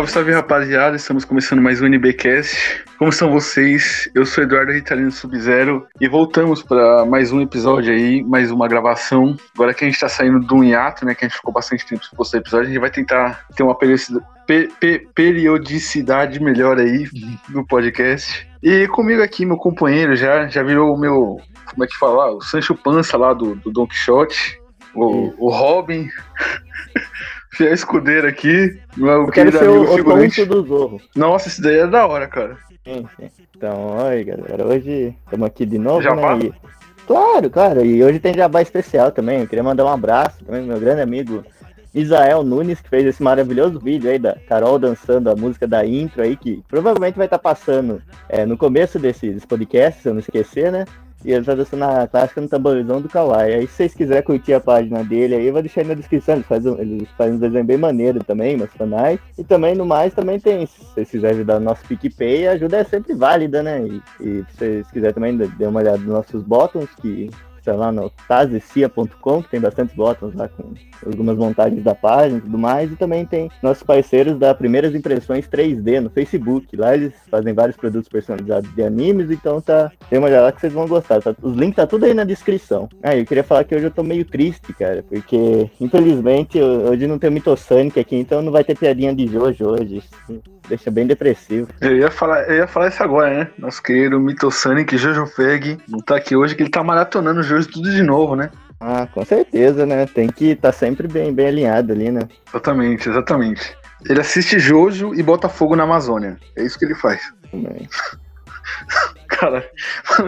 Salve, salve rapaziada, estamos começando mais um NBcast. Como estão vocês? Eu sou Eduardo Ritalino Sub-Zero e voltamos para mais um episódio aí, mais uma gravação. Agora que a gente tá saindo do hiato, né, que a gente ficou bastante tempo sem postar episódio, a gente vai tentar ter uma periodicidade melhor aí no podcast. E comigo aqui, meu companheiro, já, já virou o meu, como é que fala, o Sancho Pança lá do, do Don Quixote, o, o Robin, fiel escudeiro aqui, meu Eu quero ser o, o tonto do Zorro. Nossa, esse daí é da hora, cara. Sim, sim. Então, oi galera, hoje estamos aqui de novo, Jabá? né? E... Claro, claro, e hoje tem jabá especial também. Eu queria mandar um abraço também pro meu grande amigo Isael Nunes, que fez esse maravilhoso vídeo aí da Carol dançando a música da intro aí, que provavelmente vai estar passando é, no começo desse, desse podcast, se eu não esquecer, né? E ele tá dançando a clássica no tamborizão do Kawaii. Aí se vocês quiserem curtir a página dele aí, eu vou deixar aí na descrição. Ele faz um, ele faz um desenho bem maneiro também, meus canais. E também no mais também tem, se vocês quiserem ajudar o nosso PicPay, a ajuda é sempre válida, né? E, e se vocês quiserem também dar uma olhada nos nossos botões, que sei lá, no tazecia.com, que tem bastante botões lá com algumas montagens da página e tudo mais, e também tem nossos parceiros da Primeiras Impressões 3D no Facebook. Lá eles fazem vários produtos personalizados de animes, então tá. Tem uma olhada lá que vocês vão gostar. Tá, os links tá tudo aí na descrição. Ah, eu queria falar que hoje eu tô meio triste, cara, porque infelizmente hoje não tem Mitosonic aqui, então não vai ter piadinha de Jojo hoje. Isso Deixa bem depressivo. Eu ia falar, eu ia falar isso agora, né? Nosso querido Mitosonic Jojo Feg não tá aqui hoje, que ele tá maratonando o Jojo tudo de novo, né? Ah, com certeza, né? Tem que estar tá sempre bem, bem alinhado ali, né? Exatamente, exatamente. Ele assiste Jojo e bota fogo na Amazônia. É isso que ele faz. Também. Cara,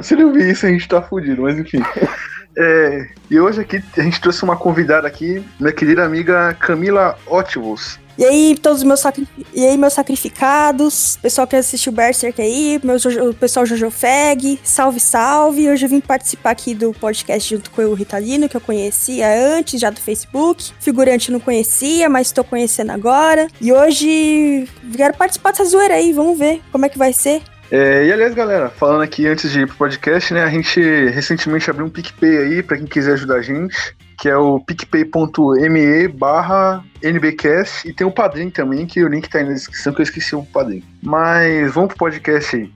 se ele ouvir isso, a gente tá fudido, mas enfim. É, e hoje aqui a gente trouxe uma convidada aqui, minha querida amiga Camila Ótivos. E aí, todos os meus, sacri... e aí, meus sacrificados, pessoal que assistiu Berserk aí, meu Jojo- o pessoal Jojo Feg, salve, salve. Hoje eu vim participar aqui do podcast junto com o Ritalino, que eu conhecia antes, já do Facebook. Figurante não conhecia, mas estou conhecendo agora. E hoje quero participar dessa zoeira aí, vamos ver como é que vai ser. É, e aliás, galera, falando aqui antes de ir pro podcast, né? A gente recentemente abriu um PicPay aí pra quem quiser ajudar a gente, que é o picpay.me barra NBcast e tem o Padrim também, que o link tá aí na descrição, que eu esqueci o Padrim. Mas vamos pro podcast aí.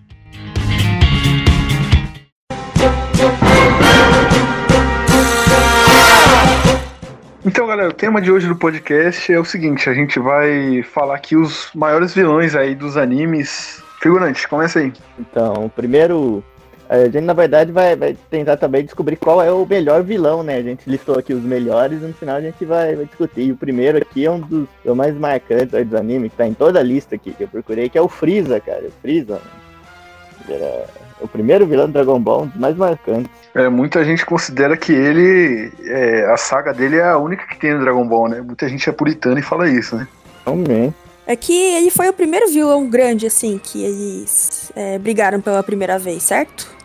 Então, galera, o tema de hoje do podcast é o seguinte: a gente vai falar aqui os maiores vilões aí dos animes. Figurante, começa aí. Então, primeiro, a gente na verdade vai, vai tentar também descobrir qual é o melhor vilão, né? A gente listou aqui os melhores e no final a gente vai, vai discutir. E o primeiro aqui é um dos é mais marcantes aí dos animes, que tá em toda a lista aqui que eu procurei, que é o Freeza, cara. O Freeza. Ele Era o primeiro vilão do Dragon Ball, um dos mais marcantes. É, muita gente considera que ele, é, a saga dele é a única que tem no Dragon Ball, né? Muita gente é puritana e fala isso, né? Também. É que ele foi o primeiro vilão grande, assim, que eles é, brigaram pela primeira vez, certo?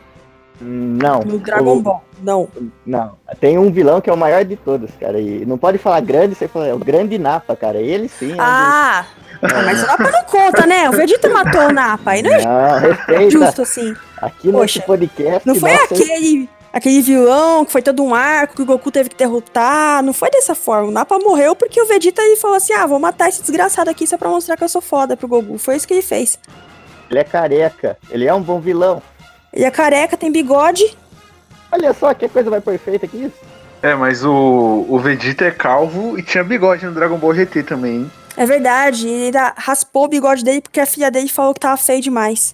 Não. No Dragon o- Ball. Não. Não, tem um vilão que é o maior de todos, cara. E não pode falar grande, você fala, é o grande Napa, cara. Ele sim. é Ah! ah, mas o Napa não conta, né? O Vegeta matou o Napa. Aí não é Não, respeita. justo, assim. Aqui Poxa, nesse podcast. Não foi nossa, aquele, aquele vilão que foi todo um arco que o Goku teve que derrotar. Não foi dessa forma. O Napa morreu porque o Vegeta ele falou assim: ah, vou matar esse desgraçado aqui só pra mostrar que eu sou foda pro Goku. Foi isso que ele fez. Ele é careca. Ele é um bom vilão. Ele é careca, tem bigode. Olha só que coisa mais perfeita que isso. É, mas o, o Vegeta é calvo e tinha bigode no Dragon Ball GT também, hein? É verdade, ele ainda raspou o bigode dele porque a filha dele falou que tava feio demais.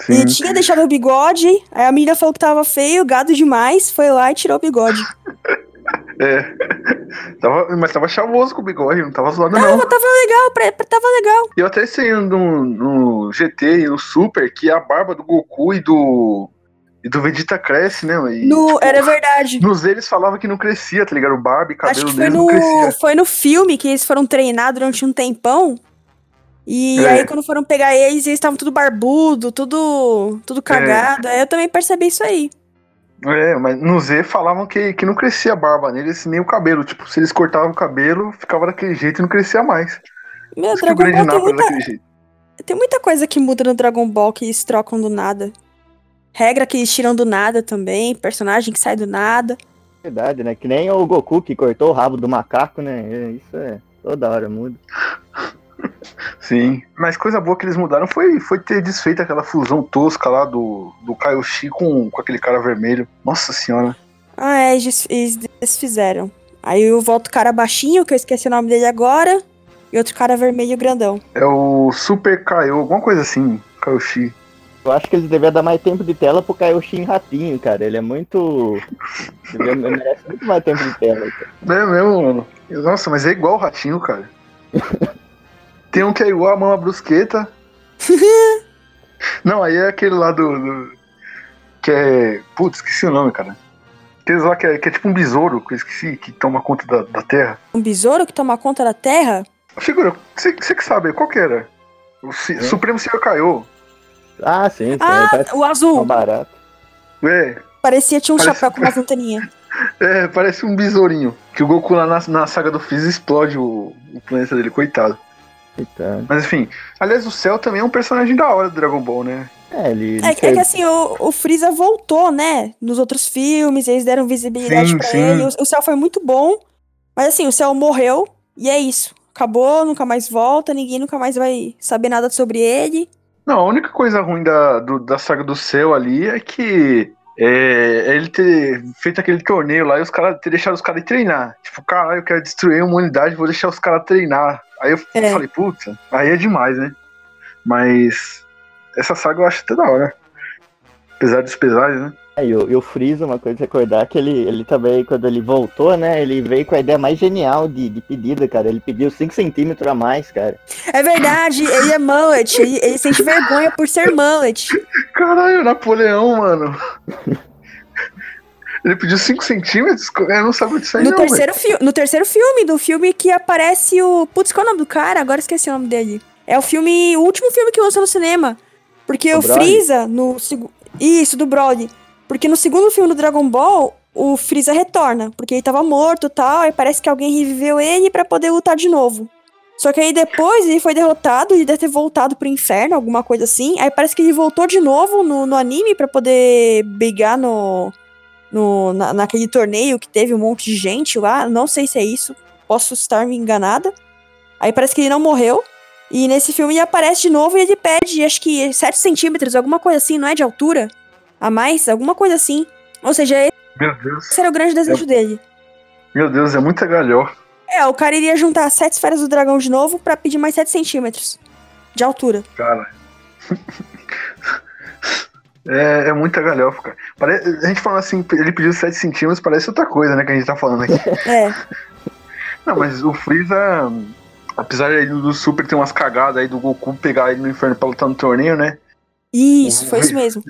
Sim. Ele tinha deixado o bigode, aí a menina falou que tava feio, gado demais, foi lá e tirou o bigode. É. Tava, mas tava chavoso com o bigode, não tava zoado, Não, não. tava legal, pra- tava legal. Eu até sei no, no GT e no Super que a barba do Goku e do. e do Vegeta cresce, né? E, No, tipo, era verdade. Nos eles falava que não crescia, tá ligado? O barba e cabelo Acho que foi no, crescia. foi no filme que eles foram treinar durante um tempão. E É. aí, quando foram pegar eles, eles estavam tudo barbudo, tudo, tudo cagado. Aí eu também percebi isso aí. É, mas no Z falavam que, que não crescia a barba neles, nem o cabelo. Tipo, se eles cortavam o cabelo, ficava daquele jeito e não crescia mais. Meu, o Dragon Ball tem muita, tem muita coisa que muda no Dragon Ball que eles trocam do nada. Regra que eles tiram do nada também, personagem que sai do nada. Verdade, né? Que nem o Goku que cortou o rabo do macaco, né? É, Isso é toda hora muda. Sim. Mas coisa boa que eles mudaram foi, foi ter desfeito aquela fusão tosca lá do, do Kaioshin com, com aquele cara vermelho. Nossa senhora. Ah, é, eles eles desfizeram. Aí eu volto o cara baixinho, que eu esqueci o nome dele agora, e outro cara vermelho grandão. É o Super Kaio, alguma coisa assim. Kaioshin. Eu acho que eles deveriam dar mais tempo de tela pro Kaioshin Ratinho, cara. Ele é muito. Ele merece muito mais tempo de tela. Cara. É mesmo, mano. Nossa, mas é igual o ratinho, cara. Tem um que é igual a mama brusqueta. Não, aí é aquele lá do. do- que é. Putz, esqueci o nome, cara. Aqueles lá que é, que é tipo um besouro, que eu esqueci, que toma conta da, da terra. Um besouro que toma conta da terra? Figura, você que sabe, qual que era? O Ci- Supremo Senhor Kaiô. Ah, sim, sim. Ah, o um azul. barato. É, Parecia tinha um Parece- chapéu com uma anteninha. é, parece um besourinho. Que o Goku lá na, na saga do Freeza explode o, o planeta dele, coitado. Então, Mas enfim, aliás, o Cell também é um personagem da hora do Dragon Ball, né? é, ele. É, é que assim, o, o Freeza voltou, né? Nos outros filmes, eles deram visibilidade Sim, pra sim. ele. O, o Cell foi muito bom. Mas assim, o Cell morreu e é isso. Acabou, nunca mais volta, ninguém nunca mais vai saber nada sobre ele. Não, a única coisa ruim da, do- da saga do céu ali é que é, é ele ter feito aquele torneio lá e os caras ter deixado os caras treinar. Tipo, caralho, eu quero destruir uma unidade, vou deixar os caras treinar. Aí eu É. falei, puta, aí é demais, né? Mas essa saga eu acho até da hora. Apesar dos pesares, né? É, e, o, e o Freeza, uma coisa a recordar, que ele, ele também, quando ele voltou, né, ele veio com a ideia mais genial de, de pedida, cara. Ele pediu 5 centímetros a mais, cara. É verdade, ele é mullet. Ele, ele sente vergonha por ser mullet. Caralho, Napoleão, mano. Ele pediu 5 centímetros? Eu não sabia disso aí, No não, terceiro, no terceiro filme, do filme que aparece o. Putz, qual é o nome do cara? Agora esqueci o nome dele. É o filme. O último filme que lançou no cinema. Porque O o? Freeza, no. Isso, do Broly. Porque no segundo filme do Dragon Ball, o Freeza retorna. Porque ele tava morto e tal. Aí parece que alguém reviveu ele pra poder lutar de novo. Só que aí depois ele foi derrotado, ele deve ter voltado pro inferno, alguma coisa assim. Aí parece que ele voltou de novo no, no anime pra poder brigar no, no, na- naquele torneio que teve um monte de gente lá. Não sei se é isso. Posso estar me enganada. Aí parece que ele não morreu. E nesse filme ele aparece de novo e ele pede, acho que 7 centímetros, alguma coisa assim, não é de altura? A mais? Alguma coisa assim. Ou seja, esse era o grande desejo dele. Meu Deus, é muita galhó. É, o cara iria juntar sete esferas do dragão de novo pra pedir mais 7 centímetros de altura. Cara. É, é muita galhofa, cara. Pare- A gente falando assim, ele pediu 7 centímetros, parece outra coisa, né, que a gente tá falando aqui. É. Não, mas o Freeza, apesar do Super ter umas cagadas aí do Goku pegar ele no inferno pra lutar no torneio, né? Isso, foi isso mesmo.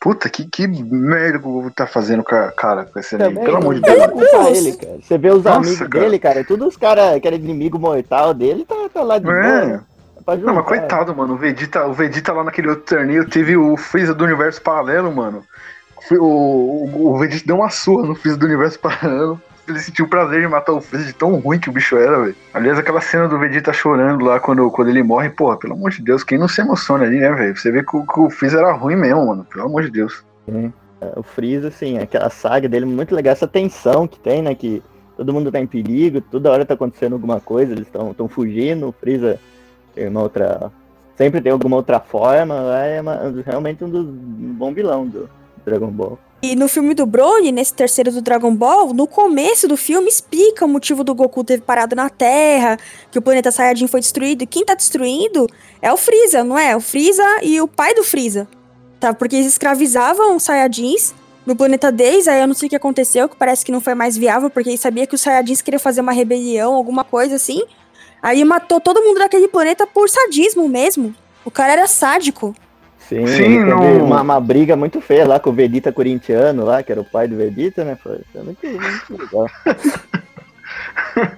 Puta, que, que merda que o Goku tá fazendo, ca- cara, com esse anime. Pelo amor de não Deus. ele, cara. Você vê os Nossa, amigos cara. dele, cara, todos os caras que eram inimigo mortal dele, tá, tá lá de É. boa. Não, mas juntar. coitado, mano. O Vegeta, o Vegeta lá naquele outro torneio teve o Freeza do universo paralelo, mano. O, o, o Vegeta deu uma surra no Freeza do universo paralelo. Ele sentiu o prazer de matar o Freeza de tão ruim que o bicho era, velho. Aliás, aquela cena do Vegeta chorando lá quando, quando ele morre, porra, pelo amor de Deus, quem não se emociona ali, né, velho? Você vê que o, que o Freeza era ruim mesmo, mano. Pelo amor de Deus. O Freeza, assim, aquela saga dele muito legal, essa tensão que tem, né? Que todo mundo tá em perigo, toda hora tá acontecendo alguma coisa, eles estão fugindo, o Freeza tem uma outra. Sempre tem alguma outra forma, é uma- realmente um dos bom vilão do Dragon Ball. E no filme do Broly, nesse terceiro do Dragon Ball, no começo do filme explica o motivo do Goku ter parado na Terra, que o planeta Saiyajin foi destruído. E quem tá destruindo é o Freeza, não é? O Freeza e o pai do Freeza. Tá? Porque eles escravizavam os Saiyajins no planeta deles, aí eu não sei o que aconteceu, que parece que não foi mais viável, porque eles sabia que os Saiyajins queriam fazer uma rebelião, alguma coisa assim. Aí matou todo mundo daquele planeta por sadismo mesmo. O cara era sádico. Sim, Sim, no- uma, uma briga muito feia lá com o Vegeta corintiano lá, que era o pai do Vegeta, né? Foi, muito, muito legal.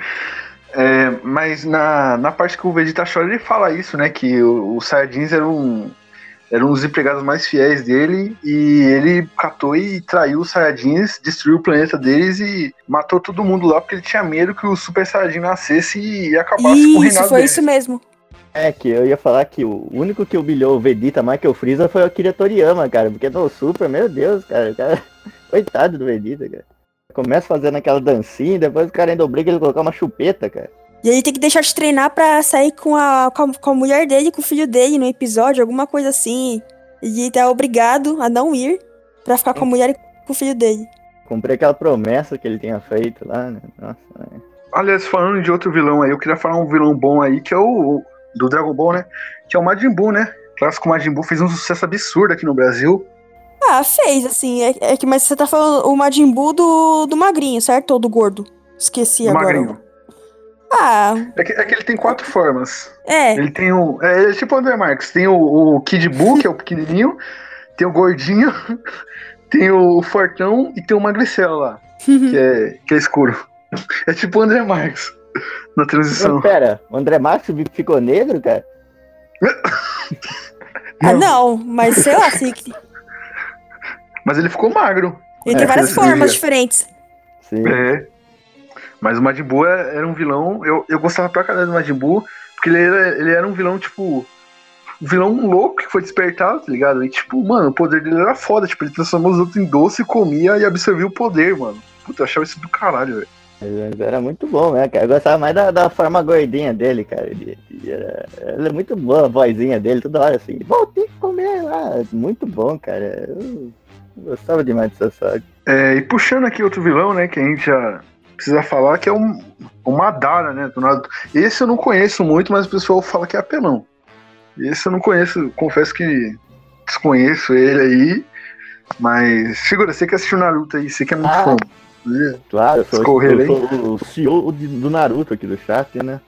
É, mas na, na parte que o Vegeta chora, ele fala isso, né? Que o- os Saiyajins eram, eram os empregados mais fiéis dele e ele catou e traiu os Saiyajins, destruiu o planeta deles e matou todo mundo lá porque ele tinha medo que o Super Saiyajin nascesse e acabasse com o Isso, reinado foi deles. isso mesmo. É, que eu ia falar que o único que humilhou o Vegeta mais que o Freeza foi o Akira Toriyama, cara. Porque no Super, meu Deus, cara, o cara... Coitado do Vegeta, cara. começa fazendo aquela dancinha, depois o cara ainda obriga ele a colocar uma chupeta, cara. E ele tem que deixar de treinar pra sair com a, com a, com a mulher dele, com o filho dele no episódio, alguma coisa assim. E ele tá obrigado a não ir pra ficar com a mulher e com o filho dele. Comprei aquela promessa que ele tinha feito lá, né? Nossa, né? Aliás, falando de outro vilão aí, eu queria falar um vilão bom aí, que é o. do Dragon Ball, né? Que é o Majin Buu, né? O clássico Majin Buu fez um sucesso absurdo aqui no Brasil. Ah, fez, assim. É, é que, mas você tá falando o Majin Buu do, do magrinho, certo? Ou do gordo? Esqueci Do agora. magrinho. Ah, É que, é que ele tem quatro formas. é. Ele tem o. É, é tipo o André Marques. Tem o, o Kid Buu, que é o pequenininho. Tem o gordinho. Tem o fortão e tem o magricelo lá, que é, que é escuro. É tipo o André Marques na transição. Mas pera, o André Marques ficou negro, cara? Ah, não, mas sei lá, assim, que- Mas ele ficou magro. ele É, tem várias formas diferentes. Sim. É. Mas o Majin Buu é- era um vilão. Eu, eu gostava pra caralho do Majin Buu, porque ele era, ele era um vilão, tipo. Um vilão louco que foi despertado, tá ligado? E, tipo, mano, o poder dele era foda. Tipo, ele transformou os outros em doce, comia e absorvia o poder, mano. Puta, eu achava isso do caralho, velho. Era muito bom, né, cara? Eu gostava mais da, da forma gordinha dele, cara. Ele, ele era, ele é muito boa a vozinha dele, toda hora assim. Ter que comer lá. Muito bom, cara. Eu gostava demais dessa saga. É, e puxando aqui outro vilão, né, que a gente já precisa falar, que é o, o Madara, né. Esse eu não conheço muito, mas o pessoal fala que é apelão. Esse eu não conheço, confesso que desconheço ele aí, mas figura, você que assistiu Naruto aí, você que é muito Ah. fã. Claro, eu sou, eu sou o CEO do Naruto aqui do chat, né?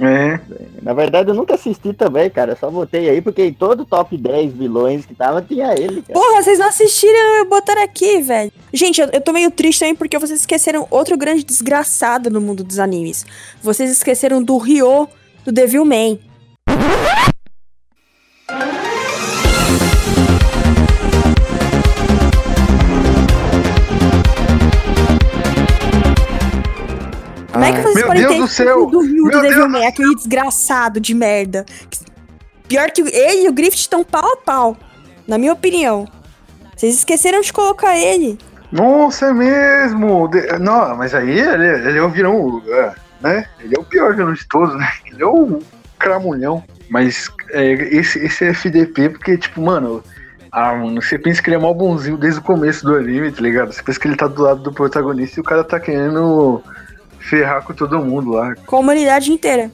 É, Na verdade, eu nunca assisti também, cara. Eu só botei aí porque em todo top 10 vilões que tava, tinha ele, cara. Porra, vocês não assistiram e botaram aqui, velho. Gente, eu, eu tô meio triste também porque vocês esqueceram outro grande desgraçado no mundo dos animes. Vocês esqueceram do Ryo, do Devilman. Como é que vocês Meu podem Deus ter do céu! do Meu do aquele desgraçado de merda? Pior que ele e o Griffith estão pau a pau, na minha opinião. Vocês esqueceram de colocar ele. Nossa, é mesmo! De- Não, mas aí ele, ele é o vilão, é, né? Ele é o pior vilão de todos, né? Ele é o cramulhão. Mas é, esse, esse é FDP, porque, tipo, mano. Ah, mano, você pensa que ele é mó bonzinho desde o começo do anime, tá ligado? Você pensa que ele tá do lado do protagonista e o cara tá querendo ferrar com todo mundo lá. Com a humanidade inteira.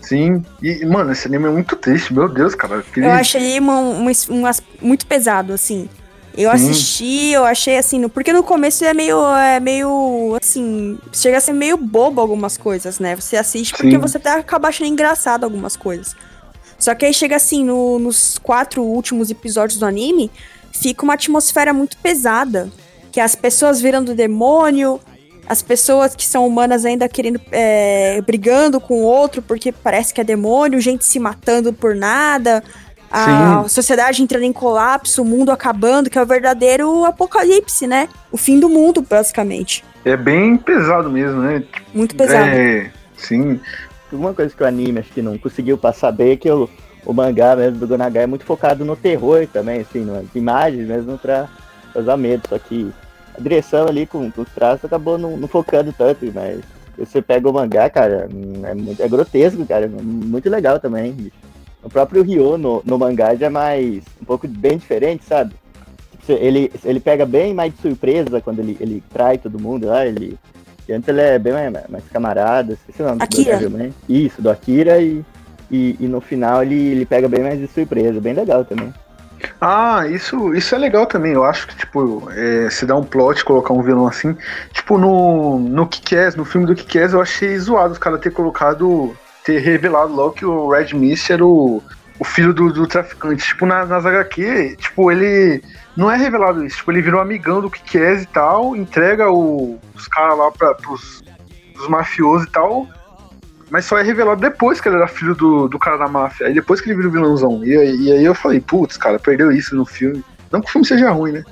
Sim. E, mano, esse anime é muito triste, meu Deus, cara. Eu achei uma, uma- um as- muito pesado, assim. Eu Sim. assisti, eu achei assim, no- porque no começo é meio, é meio, assim, chega a ser meio bobo algumas coisas, né? Você assiste porque Sim. você até acaba achando engraçado algumas coisas. Só que aí chega assim, no- nos quatro últimos episódios do anime, fica uma atmosfera muito pesada. Que as pessoas viram do demônio, as pessoas que são humanas ainda querendo, é, brigando com o outro porque parece que é demônio, gente se matando por nada, a sociedade entrando em colapso, o mundo acabando, que é o verdadeiro apocalipse, né? O fim do mundo, basicamente. É bem pesado mesmo, né? Muito pesado. É, sim. Uma coisa que o anime acho que não conseguiu passar bem é que o, o mangá mesmo do Gonagai é muito focado no terror também, assim, nas imagens mesmo pra causar medo. Só que a direção ali com, com os traços acabou não, não focando tanto, mas você pega o mangá, cara, é, muito- é grotesco, cara, é muito legal também. bicho. O próprio Ryo no, no mangá já é mais, um pouco bem diferente, sabe? Ele, ele pega bem mais de surpresa quando ele, ele trai todo mundo lá, ele... Antes ele é bem mais, mais camarada, esqueci o nome do Akira. Devil May. Isso, do Akira e, e, e no final ele, ele pega bem mais de surpresa, bem legal também. Ah, isso, isso é legal também. Eu acho que, tipo, é, se dá um plot, colocar um vilão assim. Tipo, no, no Kick-Ass, no filme do Kick-Ass, eu achei zoado os caras ter colocado, ter revelado logo que o Red Mist era o, o filho do, do traficante. Tipo, na, nas HQ, tipo, ele. Não é revelado isso. Tipo, ele virou amigão do Kick-Ass e tal, entrega o- os caras lá pra, pros, pros mafiosos e tal. Mas só é revelado depois que ele era filho do, do cara da máfia. Aí depois que ele vira o vilãozão. E, e aí eu falei, putz, cara, perdeu isso no filme. Não que o filme seja ruim, né?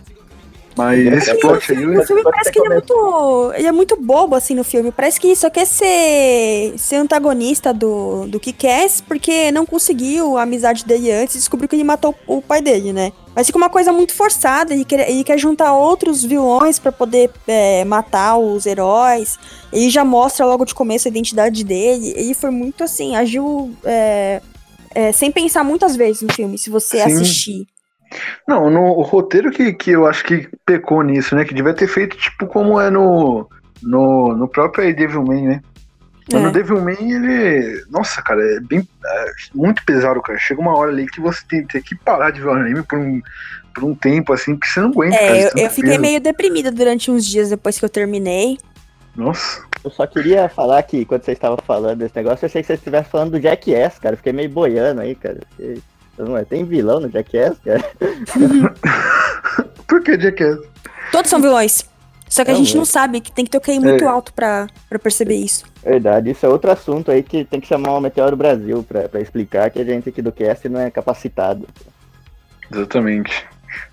Mas esse o plot aí. filme, o filme parece que ele é muito. Ele é muito bobo, assim, no filme. Parece que só quer ser, ser antagonista do, do que quer, porque não conseguiu a amizade dele antes e descobriu que ele matou o pai dele, né? Mas fica uma coisa muito forçada. Ele quer, ele quer juntar outros vilões pra poder é, matar os heróis. Ele já mostra logo de começo a identidade dele. Ele foi muito assim, agiu. é, é, sem pensar muitas vezes no filme, se você Sim. assistir. Não, no o roteiro que, que eu acho que pecou nisso, né? Que devia ter feito tipo como é no, no, no próprio Devilman, né? Mas É. no Devilman ele. Nossa, cara, é bem. é muito pesado, cara. Chega uma hora ali que você tem, tem que parar de ver o anime por um, por um tempo, assim, porque você não aguenta. cara, É, de eu, eu fiquei peso. meio deprimida durante uns dias depois que eu terminei. Nossa. Eu só queria falar que quando vocês estavam falando desse negócio, eu achei que vocês estivessem falando do Jackass, cara. Fiquei meio boiando aí, cara. Fiquei- Não é, tem vilão no Jackass, cara? Por que Jackass? Todos são vilões. Só que a Não, gente é. não sabe que tem que ter o QI muito É. alto pra, pra perceber isso. Verdade, isso é outro assunto aí que tem que chamar o Meteoro Brasil pra, pra explicar que a gente aqui do cast não é capacitado. Exatamente.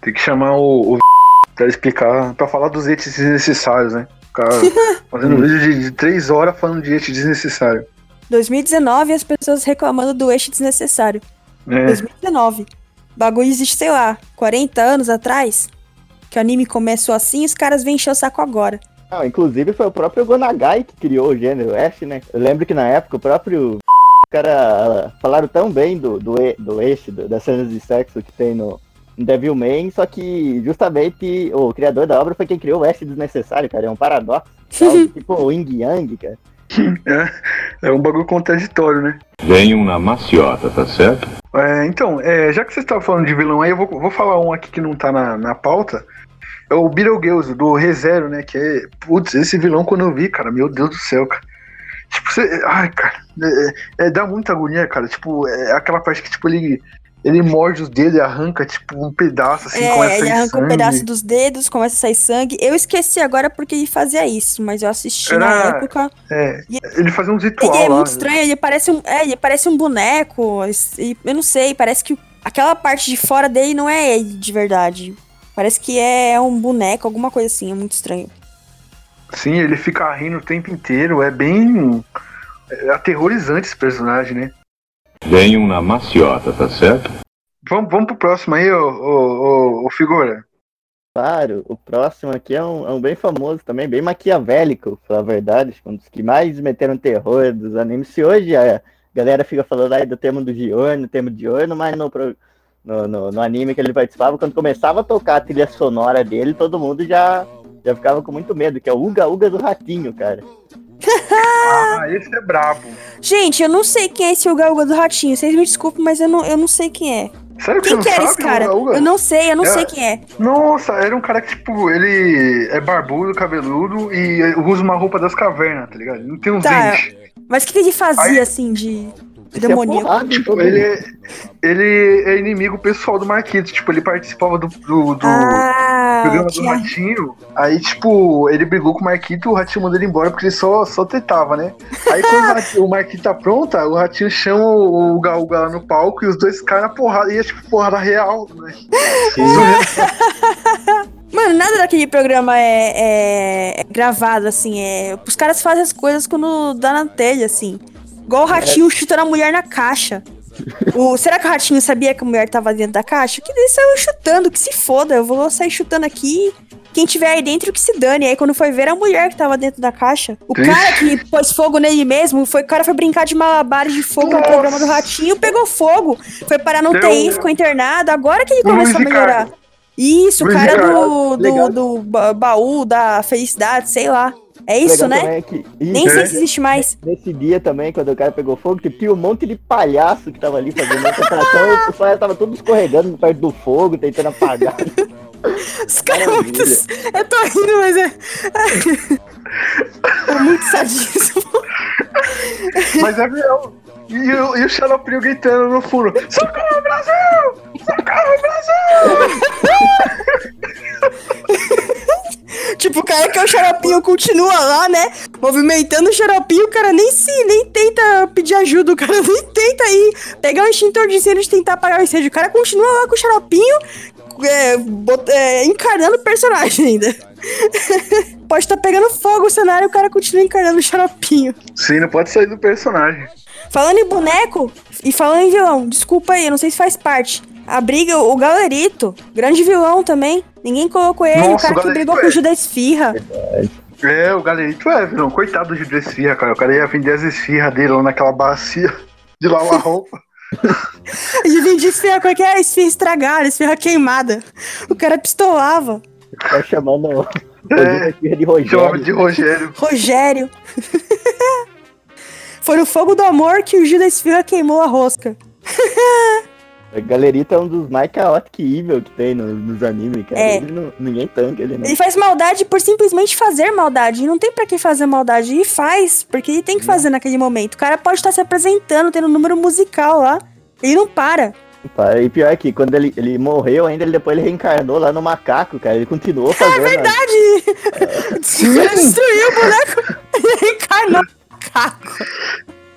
Tem que chamar o, o pra explicar, pra falar dos etes desnecessários, né? Ficar fazendo um vídeo de, de três horas falando de ete desnecessário. 2019 as pessoas reclamando do eixo desnecessário. É, 2019. Bagulho existe, sei lá, 40 anos atrás. Que o anime começou assim e os caras vêm encher o saco agora. Não, inclusive foi o próprio Gonagai que criou o gênero Ash, né? Eu lembro que na época o próprio cara falaram tão bem do, do, do Ash, do- das cenas de sexo que tem no, no Devilman, só que justamente o criador da obra foi quem criou o Ash desnecessário, cara. É um paradoxo. tal, tipo o Yin Yang, cara. É um bagulho contraditório, né? Venham na maciota, tá certo? É, então, é, já que você estava falando de vilão aí, eu vou, vou falar um aqui que não tá na, na pauta. É o Beetlejuice, do ReZero, né? Que é. Putz, esse vilão quando eu vi, cara, meu Deus do céu, cara. Tipo, você. Ai, cara. É, é- dá muita agonia, cara. Tipo, é aquela parte que, tipo, ele. Ele morde os dedos e arranca, tipo, um pedaço, assim, é, começa a ele sair arranca um sangue. pedaço dos dedos, começa a sair sangue. Eu esqueci agora porque ele fazia isso, mas eu assisti na Era- época. É, E- ele fazia uns ritual Ele é lá. muito estranho, ele parece um, é, ele parece um boneco. e eu não sei, parece que aquela parte de fora dele não é ele de verdade. Parece que é um boneco, alguma coisa assim, é muito estranho. Sim, ele fica rindo o tempo inteiro. É bem. é aterrorizante esse personagem, né? Venham na maciota, tá certo? Vamos, vamos pro próximo aí, ô, ô, ô, ô Figura. Claro, o próximo aqui é um, é um bem famoso também, bem maquiavélico, pra falar a verdade, um dos que mais meteram terror dos animes. Se hoje a galera fica falando aí do tema do Giorno, tema de Giorno, mas no, no, no, no anime que ele participava, quando começava a tocar a trilha sonora dele, todo mundo já, já ficava com muito medo, que é o Uga Uga do Ratinho, cara. Ah, esse é brabo. Gente, eu não sei quem é esse Uga Uga do Ratinho. Vocês me desculpem, mas eu não, eu não sei quem é. Sério que Quem que era esse cara? Uga Uga? Eu não sei, eu não É. sei quem é. Nossa, era um cara que, tipo, ele é barbudo, cabeludo e usa uma roupa das cavernas, tá ligado? Não tem uns Tá, dentes. Mas o que, que ele fazia, Aí- assim, de Isso é demoníaco? porrada em Tipo, ele é, ele é inimigo pessoal do Marquito. Tipo, ele participava do, do, do Ah, programa do. Ratinho. Aí, tipo, ele brigou com o Marquito, o Ratinho mandou ele embora porque ele só, só tetava, né? Aí quando o Marquito tá pronta, o Ratinho chama o Uga Uga lá no palco e os dois caem na porrada. E é tipo porrada real, né? Mano, nada daquele programa é, é- é gravado, assim. É... Os caras fazem as coisas quando dá na telha, assim. Igual o ratinho chutando a mulher na caixa. O, será que o ratinho sabia que a mulher tava dentro da caixa? Que ele saiu chutando, que se foda. Eu vou sair chutando aqui. Quem tiver aí dentro que se dane. Aí quando foi ver a mulher que tava dentro da caixa. O Triste. cara que pôs fogo nele mesmo, foi, o cara foi brincar de malabares de fogo no Nossa. programa do ratinho, pegou fogo. Foi parar no Deu- TI, ficou internado. Agora que ele começou a melhorar. Isso, o cara do, do, do ba- baú da felicidade, sei lá. É isso, Legal né? é que- Nem Isso, sei se existe mais. Nesse dia também, quando o cara pegou fogo, tipo, tinha um monte de palhaço que tava ali fazendo a o pessoal tava todo escorregando perto do fogo, tentando apagar. Os caras são muito. Maravilha. Eu tô rindo, mas é. é muito sadismo. Mas é real. E, o- e o Xaropinho gritando no fundo: Socorro, Brasil! Socorro, Brasil! Tipo, o cara que é o xaropinho continua lá, né? Movimentando o xaropinho, o cara nem se nem tenta pedir ajuda, o cara nem tenta ir pegar o extintor de incêndio e tentar apagar o incêndio. O cara continua lá com o xaropinho, é, bot- é, encarnando o personagem ainda. Pode estar pegando fogo o cenário e o cara continua encarnando o xaropinho. Sim, não pode sair do personagem. Falando em boneco e falando em vilão, desculpa aí, eu não sei se faz parte. A briga, o Galerito, grande vilão também. Ninguém colocou ele, o Nossa, cara o que brigou é. com o Judas Esfirra. É, o galerito é, vilão. Coitado do Gil da esfirra, cara. O cara ia vender as esfirras dele lá naquela bacia de lavar roupa. E vendia esfirra, qual é que é? Esfirra estragada, esfirra queimada. O cara pistolava. Tá chamando o É. Judas de Rogério. de Rogério. Rogério. Foi no fogo do amor que o Judas Esfirra queimou a rosca. O Galerito é um dos mais chaotic evil que tem no- nos animes, cara. É. Ele não- ninguém tanca ele, não. Ele faz maldade por simplesmente fazer maldade. E não tem pra que fazer maldade. E faz, porque ele tem que fazer naquele momento. O cara pode estar se apresentando, tendo um número musical lá. Ele não para. E pior é que quando ele, ele morreu ainda, ele, depois ele reencarnou lá no macaco, cara. Ele continuou fazendo. É verdade! Ele destruiu o boneco. Ele encarnou o caco.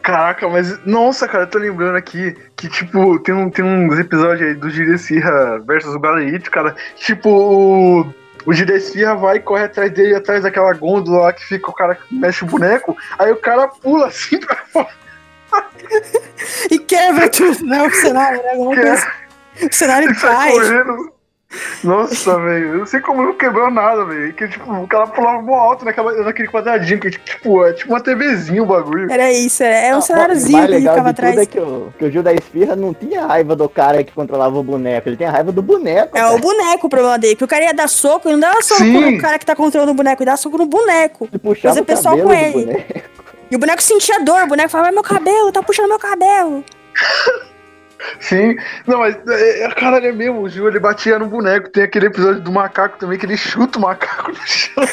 Caraca, mas. Nossa, cara, eu tô lembrando aqui que, tipo, tem, um, tem uns episódios aí do Giresfirra versus o Galerito, cara. Tipo, o. O vai e corre atrás dele, atrás daquela gôndola lá que fica o cara que mexe o boneco. Aí o cara pula assim pra fora. E quebra tudo, né? O cenário, né? O cenário cai. correndo. Nossa, velho. Eu não sei como não quebrou nada, velho. Que, tipo, o cara pulava mó alto naquela, naquele quadradinho, que, tipo, é tipo uma TVzinha o bagulho. Era isso, era, é um O cenáriozinho que ele ficava tudo é atrás. que o, que o Gil da Esfirra não tinha raiva do cara que controlava o boneco, ele tem raiva do boneco. É cara. o boneco o problema dele, que o cara ia dar soco e não dava soco Sim. no cara que tá controlando o boneco, ele dava soco no boneco. Ele puxava Fazer o pessoal cabelo com ele. boneco. E o boneco sentia dor, o boneco falava, "Mas meu cabelo, tá puxando meu cabelo. Sim, não, mas é, é, caralho, é mesmo. O Gil ele batia no boneco. Tem aquele episódio do macaco também que ele chuta o macaco no chão.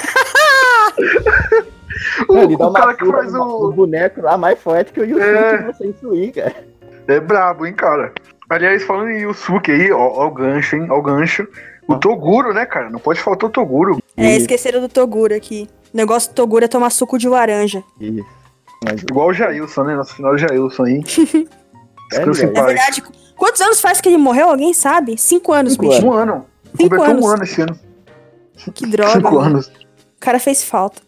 o, Não, ele dá o cara que faz no, no o. boneco lá mais forte que o Yusuke É. é. você instruir, cara. É brabo, hein, cara. Aliás, falando em Yusuke aí, ó, ó o gancho, hein, ó o gancho. O Toguro, né, cara? Não pode faltar o Toguro. É, esqueceram do Toguro aqui. O negócio do Toguro é tomar suco de laranja. Isso. Mas Igual o Jailson, né? Nosso final do Jailson aí. É, em paz. verdade, quantos anos faz que ele morreu? Alguém sabe? Cinco anos, Cinco bicho. Um ano. Cinco Completou anos. um ano esse ano. Que droga. Cinco mano. anos. O cara fez falta.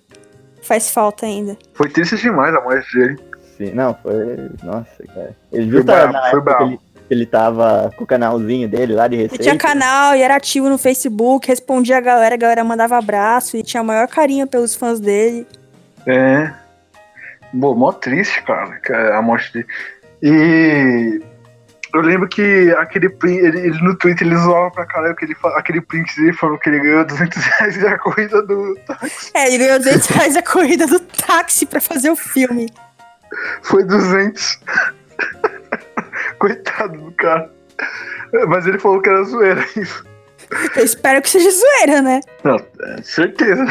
Faz falta ainda. Foi triste demais a morte dele. sim, não, foi. Nossa, cara. Ele Foi viu na foi época que brabo. ele, ele tava com o canalzinho dele lá de Ele receita. tinha canal e era ativo no Facebook, respondia a galera, a galera mandava abraço e tinha o maior carinho pelos fãs dele. É. Bom, mó triste, cara, é a morte dele. E eu lembro que aquele print, ele, ele no Twitter ele zoava pra caralho que ele, fa- aquele print dele falando que ele ganhou 200 reais e a corrida do. É, ele ganhou 200 reais a corrida do táxi pra fazer o filme. Foi 200. Coitado do cara. Mas ele falou que era zoeira isso. Eu espero que seja zoeira, né? Não, é, certeza.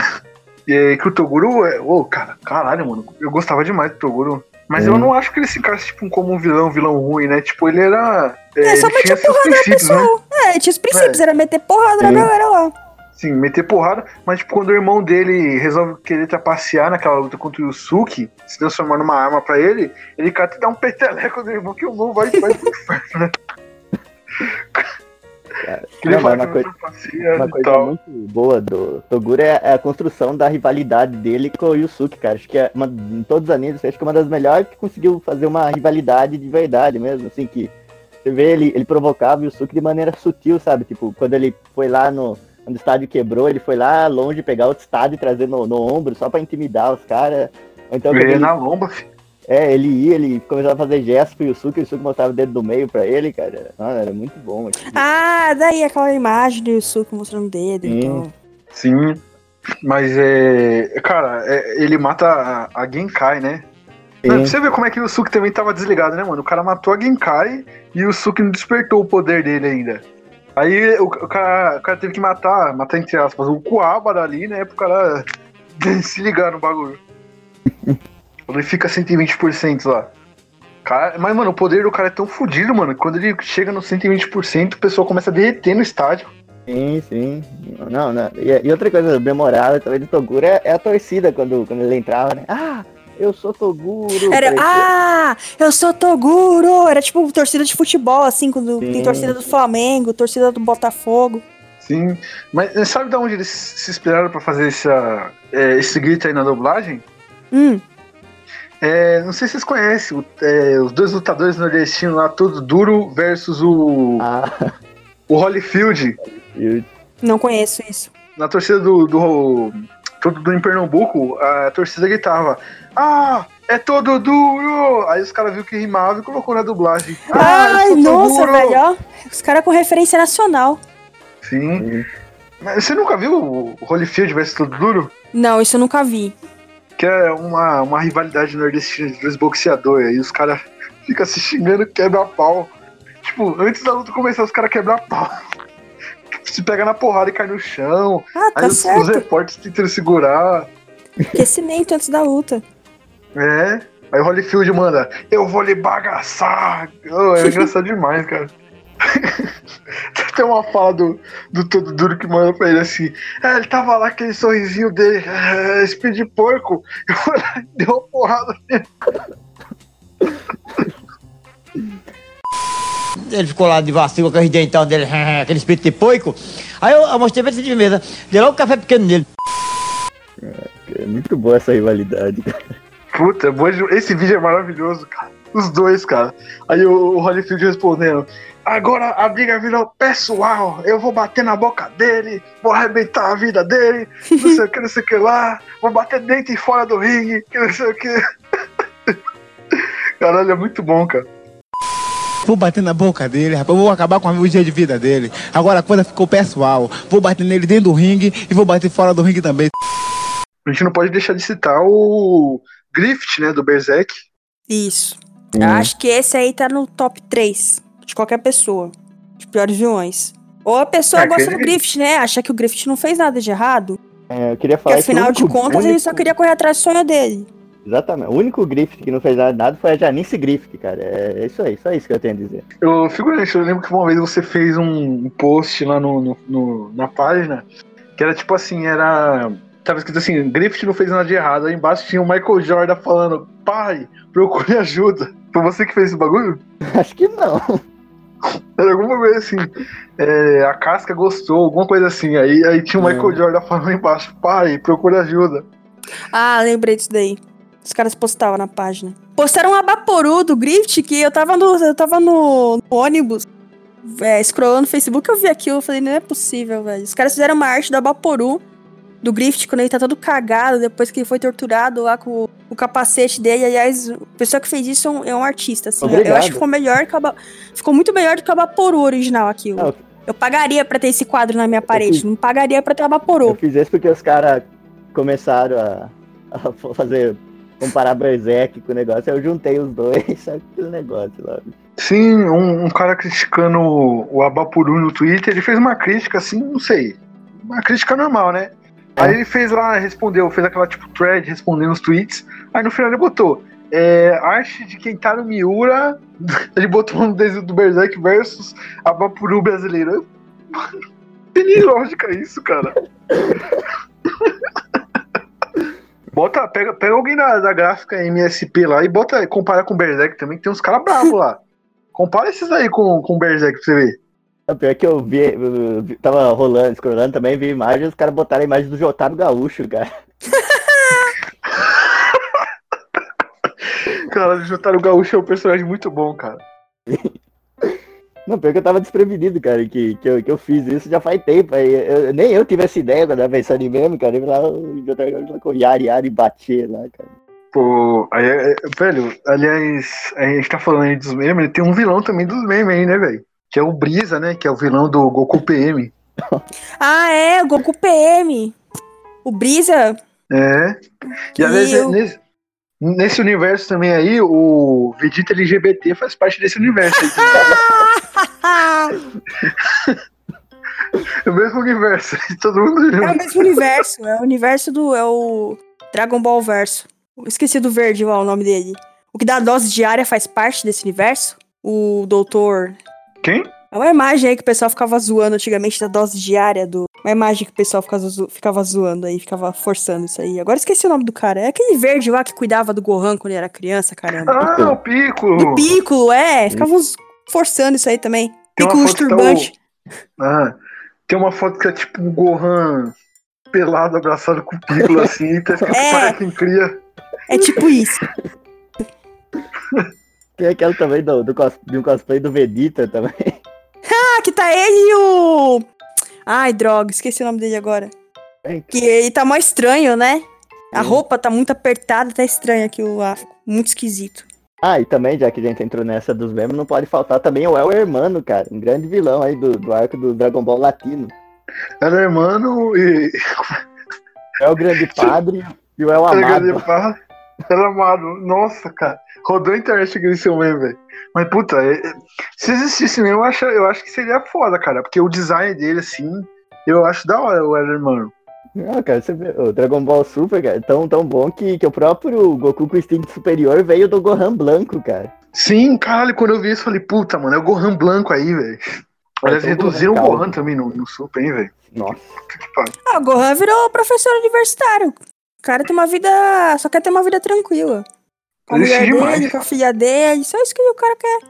E aí que o Toguro é. Ô, cara, caralho, mano. Eu gostava demais do Toguro. Mas É. eu não acho que ele se encaixa tipo, como um vilão, vilão ruim, né? Tipo, ele era. É, só ele metia porrada na princípios, né? pessoa. É, tinha os princípios, era meter porrada na galera lá. Sim, meter porrada, mas tipo, quando o irmão dele resolve querer trapacear naquela luta contra o Yusuke, se transformar numa arma pra ele, ele cata e dá um peteleco do irmão que o irmão vai, vai pro inferno, né? Que ele Não, uma coisa- Uma coisa muito boa do Toguro é é a construção da rivalidade dele com o Yusuke, cara. Acho que é uma, em todos os animes, acho que é uma das melhores que conseguiu fazer uma rivalidade de verdade mesmo, assim, que você vê ele, ele provocava o Yusuke de maneira sutil, sabe? Tipo, quando ele foi lá no. Quando o estádio quebrou, ele foi lá longe pegar outro estádio e trazer no, no ombro só pra intimidar os caras. Então, Ele ele, na lomba, filho. É, ele ia, ele começava a fazer gestos pro Yusuke, o Yusuke mostrava o dedo do meio pra ele, cara. Ah, era muito bom. aquilo. Ah, daí aquela imagem do Yusuke mostrando o dedo. Sim. Então. Sim. Mas é. Cara, é- ele mata a, a Genkai, né? Não, pra você ver como é que o Yusuke também tava desligado, né, mano? O cara matou a Genkai e o Yusuke não despertou o poder dele ainda. Aí o, o cara, o cara teve que matar, matar entre aspas, o Kuwabara ali, né? Pro cara se ligar no bagulho. Ele fica 120% lá. Cara, mas, mano, o poder do cara é tão fodido, mano. que Quando ele chega no 120%, o pessoal começa a derreter no estádio. Sim, sim. Não, não. E, e outra coisa memorável também do Toguro é, é a torcida quando, quando ele entrava, né? Ah, eu sou Toguro. Era, Parecia- ah, eu sou Toguro. Era tipo torcida de futebol, assim, quando Sim. tem torcida do Flamengo, torcida do Botafogo. Sim. Mas sabe de onde eles se inspiraram pra fazer essa, eh, esse grito aí na dublagem? Hum, É, não sei se vocês conhecem o- é, os dois lutadores nordestinos lá, todo duro versus o, Ah, o Holyfield. não conheço isso. Na torcida do, do, do em Pernambuco, a torcida gritava: Ah, é todo duro! Aí os caras viram que rimava e colocou na dublagem. Ah, Ai, nossa, Toguro! velho, ó. Os caras com referência nacional. Sim. Mas você nunca viu o Holyfield versus todo duro? Não, isso eu nunca vi. Que é uma, uma rivalidade nordestina de dois boxeadores. Aí os caras ficam se xingando quebra pau. Tipo, antes da luta começar, os caras quebram pau. Se pega na porrada e cai no chão. Ah, tá Aí os, os repórteres tentando segurar. Aquecimento antes da luta. É. Aí o Holyfield manda, eu vou lhe bagaçar. Oh, é engraçado demais, cara. Tem uma fala do, do Todo Duro que manda pra ele assim: é, ele tava lá, aquele sorrisinho dele, é, speed de porco. Eu fui lá e dei uma porrada nele. Ele ficou lá de vacilo com aquele dentão dele, aquele espírito de poico. Aí eu, eu mostrei pra ele de mesa, dei logo um café pequeno nele. É muito boa essa rivalidade. Puta, boa de- esse vídeo é maravilhoso, cara. Os dois, cara. Aí o, o Holyfield respondendo: Agora a briga virou pessoal. Eu vou bater na boca dele, vou arrebentar a vida dele, não sei o que, não sei o que lá. Vou bater dentro e fora do ringue, que não sei o que. Caralho, é muito bom, cara. Vou bater na boca dele, rapaz. Vou acabar com o dia de vida dele. Agora a coisa ficou pessoal. Vou bater nele dentro do ringue e vou bater fora do ringue também. A gente não pode deixar de citar o Griffith, né, do Berserk. Isso. Hum. Eu acho que esse aí tá no top 3 de qualquer pessoa. De piores vilões. Ou a pessoa É, gosta aquele- do Griffith, né? Acha que o Griffith não fez nada de errado. É, eu queria Porque falar que o afinal de único- contas ele único- só queria correr atrás do sonho dele. Exatamente. O único Griffith que não fez nada, foi a Janice Griffith, cara. É, é isso aí, só isso que eu tenho a dizer. Eu, figurante, eu lembro que uma vez você fez um post lá no, no- no- na página que era tipo assim, era. Tava escrito assim, Griffith não fez nada de errado. Aí embaixo tinha o Michael Jordan falando, pai, procure ajuda. Foi você que fez esse bagulho? Acho que não. Era alguma coisa assim. é, a casca gostou, alguma coisa assim. Aí, aí tinha o. Michael Jordan falando embaixo, pai, procure ajuda. Ah, lembrei disso daí. Os caras postavam na página. Postaram um abaporu do Griffith que eu tava no, eu tava no, no ônibus, é, scrollando no Facebook, eu vi aquilo, eu falei, não é possível, velho. Os caras fizeram uma arte do abaporu do Griffith quando ele tá todo cagado, depois que ele foi torturado lá com o, o capacete dele. Aliás, a pessoa que fez isso é um, é um artista, assim. Eu- Eu Obrigado. acho que ficou melhor que o Aba- Ficou muito melhor do que o abaporu original aquilo. Não, Eu pagaria pra ter esse quadro na minha parede, não pagaria pra ter o abaporu. Eu fiz isso porque os caras começaram a, a fazer. comparar Berserk com o negócio. Eu juntei os dois, sabe aquele negócio lá. Sim, um, um cara criticando o, o Abapuru no Twitter, ele fez uma crítica assim, não sei. Uma crítica normal, né? É. Aí ele fez lá, respondeu, fez aquela tipo thread respondendo os tweets. Aí no final ele botou. É, arte de Kentaro Miura. Ele botou um desenho do Berserk versus Abapuru brasileiro. Tem nem lógica isso, cara. Bota, pega, pega alguém da, da gráfica MSP lá e bota, compara com o Berserk também, que tem uns caras bravos lá. Compara esses aí com, com o Berserk pra você ver. O pior é que eu vi, eu vi- tava rolando, scrollando também, vi imagens, os caras botaram a imagem do Jotaro Gaúcho, cara. Cara, o Jotaro Gaúcho é um personagem muito bom, cara. Não, pior que eu tava desprevenido, cara, que, que, eu, que eu fiz isso já faz tempo. Aí eu- nem eu tive essa ideia quando eu tava pensando em meme, cara. Eu lá o Jotaro Gaúcho com Yari Yari bater lá, cara. Pô, aí, é- é- velho, aliás, a gente tá falando aí dos memes, tem um vilão também dos memes aí, né, velho? Que é o Brisa, né? Que é o vilão do Goku PM. Ah, é, o Goku PM. O Brisa. É. E aliás, eu- nesse, nesse universo também aí, o Vegeta LGBT faz parte desse universo aí. é o mesmo universo. Todo mundo. É o mesmo universo. É o universo do. É o Dragon Ball Verso. Esqueci do verde lá o nome dele. O que dá dose diária faz parte desse universo? O doutor. Quem? É uma imagem aí que o pessoal ficava zoando antigamente da dose diária do. Uma imagem que o pessoal ficava, zo- ficava zoando aí, ficava forçando isso aí. Agora esqueci o nome do cara. É aquele verde lá que cuidava do Gohan quando ele era criança, caramba. Ah, o Piccolo. Do Piccolo, é. Ficavam z- forçando isso aí também. Tem Piccolo de que tá turbante. Ah, tem uma foto que é tipo o Gohan pelado, abraçado com o Piccolo, assim, e tá É. para quem cria. É tipo isso. Tem aquela também do, do cos- de um cosplay do Vegeta também. Ah, que tá ele e o. Ai, droga, esqueci o nome dele agora. É. Que ele tá mó estranho, né? A Sim. roupa tá muito apertada, tá estranho aquilo lá. Muito esquisito. Ah, e também, já que a gente entrou nessa dos memes, não pode faltar também o El Hermano, cara. Um grande vilão aí do, do arco do Dragon Ball Latino. Era irmão e. É o grande padre e o El Grande Amado. Era amado. Nossa, cara. Rodou a internet aquele seu meme, velho. Mas, puta, é- é- se existisse mesmo, eu acho, eu acho que seria foda, cara. Porque o design dele, assim, eu acho da hora o Irmão. Não, cara, você vê, o Dragon Ball Super, cara, é tão, tão bom que, que o próprio Goku com instinto superior veio do Gohan Blanco, cara. Sim, caralho, quando eu vi isso, eu falei, puta, mano, é o Gohan Blanco aí, velho. Aliás, Então, reduziram o Gohan Gohan também no, no Super, hein, velho. Nossa. Ah, o Gohan virou professor universitário. O cara tem uma vida. Só quer ter uma vida tranquila. Com a mulher demais. dele, com a filha dele. Só isso que o cara quer.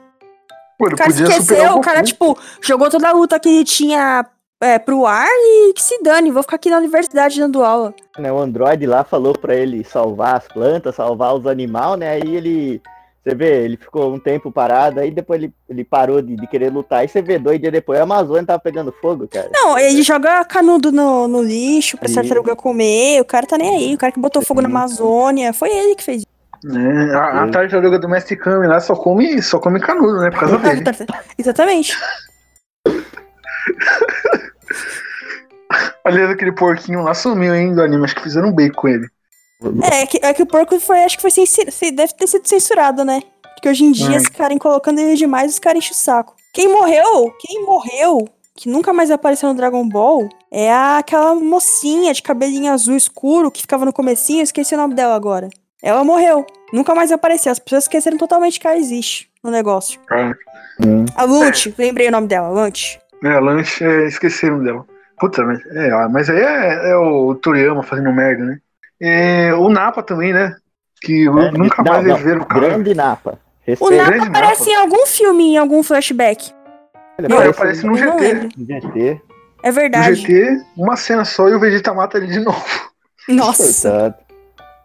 Pô, O cara esqueceu, o o cara, tipo, jogou toda a luta que ele tinha é, pro ar e que se dane. Vou ficar aqui na universidade dando aula. Né, o Android lá falou pra ele salvar as plantas, salvar os animais, né? Aí ele. Você vê, ele ficou um tempo parado, aí depois ele, ele parou de, de querer lutar. Aí você vê, dois dias depois, a Amazônia tava pegando fogo, cara. Não, ele joga canudo no, no lixo pra tartaruga comer. O cara tá nem aí. O cara que botou fogo na. Amazônia. Foi ele que fez isso. É, a, a tartaruga do Mestre Kami lá só come, só come canudo, né? Por causa dele. Exatamente. Aliás, aquele porquinho lá sumiu, hein, do anime. Acho que fizeram um bacon com ele. É que, é que o porco foi, acho que foi censur... deve ter sido censurado, né? Porque hoje em dia, Hum. esse cara colocando ele demais, os caras enchem o saco. Quem morreu, quem morreu, que nunca mais apareceu no Dragon Ball, é a- aquela mocinha de cabelinho azul escuro que ficava no comecinho, eu esqueci o nome dela agora. Ela morreu, nunca mais apareceu. As pessoas esqueceram totalmente que ela existe no negócio. Ah, A Lunch, lembrei o nome dela, Lunch. é, lanche, é, esqueceram dela. Puta, mas, é, mas aí é, é o Toriyama fazendo merda, né? É, o Napa também, né? Que É, nunca não, mais não, eles viram o cara. Grande Napa. O. Napa grande aparece Napa. em algum filme, em algum flashback. Ele Não, ele aparece no GT. no GT. É No verdade. GT, uma cena só e o Vegeta mata ele de novo. Nossa. Portanto,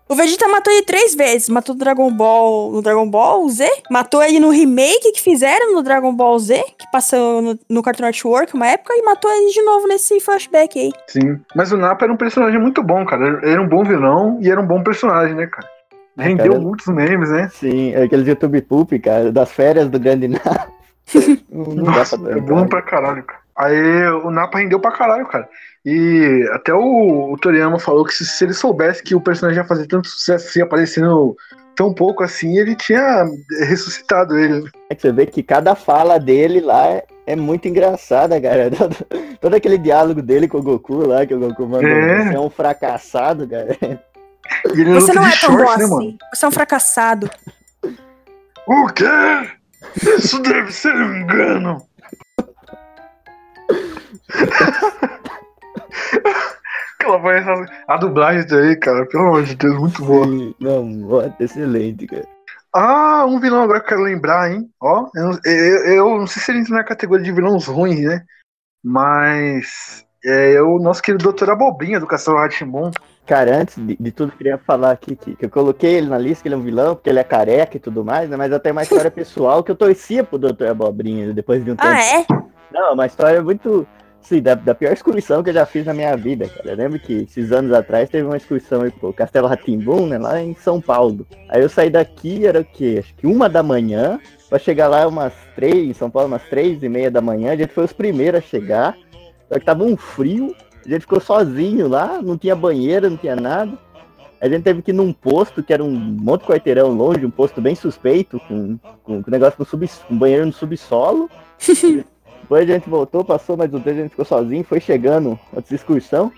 O Vegeta matou ele três vezes. Matou no Dragon Ball, no Dragon Ball Z. Matou ele no remake que fizeram no Dragon Ball Z, que passou no, no Cartoon Network uma época, e matou ele de novo nesse flashback aí. Sim. Mas o Napa era um personagem muito bom, cara. Ele Era um bom vilão e era um bom personagem, né, cara? É, Rendeu cara. muitos memes, né? sim, é aqueles YouTube Poop, cara, das férias do Grande Napa. não, não dá Nossa, pra é bom pra caralho, cara. Aí o Napa rendeu pra caralho, cara. E até o, o Toriyama falou que se, se ele soubesse que o personagem ia fazer tanto sucesso assim, aparecendo tão pouco assim, ele tinha ressuscitado ele. É que você vê que cada fala dele lá é, é muito engraçada, cara. Todo, todo aquele diálogo dele com o Goku lá, que o Goku mandou, É. você é um fracassado, cara. Ele Você não é tão bom short, né, mano? assim. Você é um fracassado. O quê? Isso deve ser um engano. Aquela voz, a dublagem daí, cara, pelo amor de Deus, muito boa. Não, excelente, cara. Ah, um vilão agora que eu quero lembrar, hein? Ó, eu, não- eu, eu não sei se ele entra na categoria de vilões ruins, né? Mas é o nosso querido Doutor Abobrinha do Castelo Ratimbom. Cara, antes de, de tudo, eu queria falar aqui que, que eu coloquei ele na lista, que ele é um vilão, porque ele é careca e tudo mais, né? Mas até uma história pessoal que eu torcia pro Dr. Abobrinha depois de um tempo. Ah, é? Não, uma história muito. Sim, da, da pior excursão que eu já fiz na minha vida, cara. Eu lembro que esses anos atrás teve uma excursão aí pro Castelo Ratimbum, né? Lá em São Paulo. Aí eu saí daqui, era o quê? Acho que uma da manhã. Pra chegar lá umas três, em São Paulo, umas três e meia da manhã. A gente foi os primeiros a chegar. Só que tava um frio. A gente ficou sozinho lá, não tinha banheiro, não tinha nada. A gente teve que ir num posto que era um monte de quarteirão longe, um posto bem suspeito, com, com, com negócio no sub, um banheiro no subsolo. Depois a gente voltou, passou mais um tempo, a gente ficou sozinho, foi chegando outra excursão.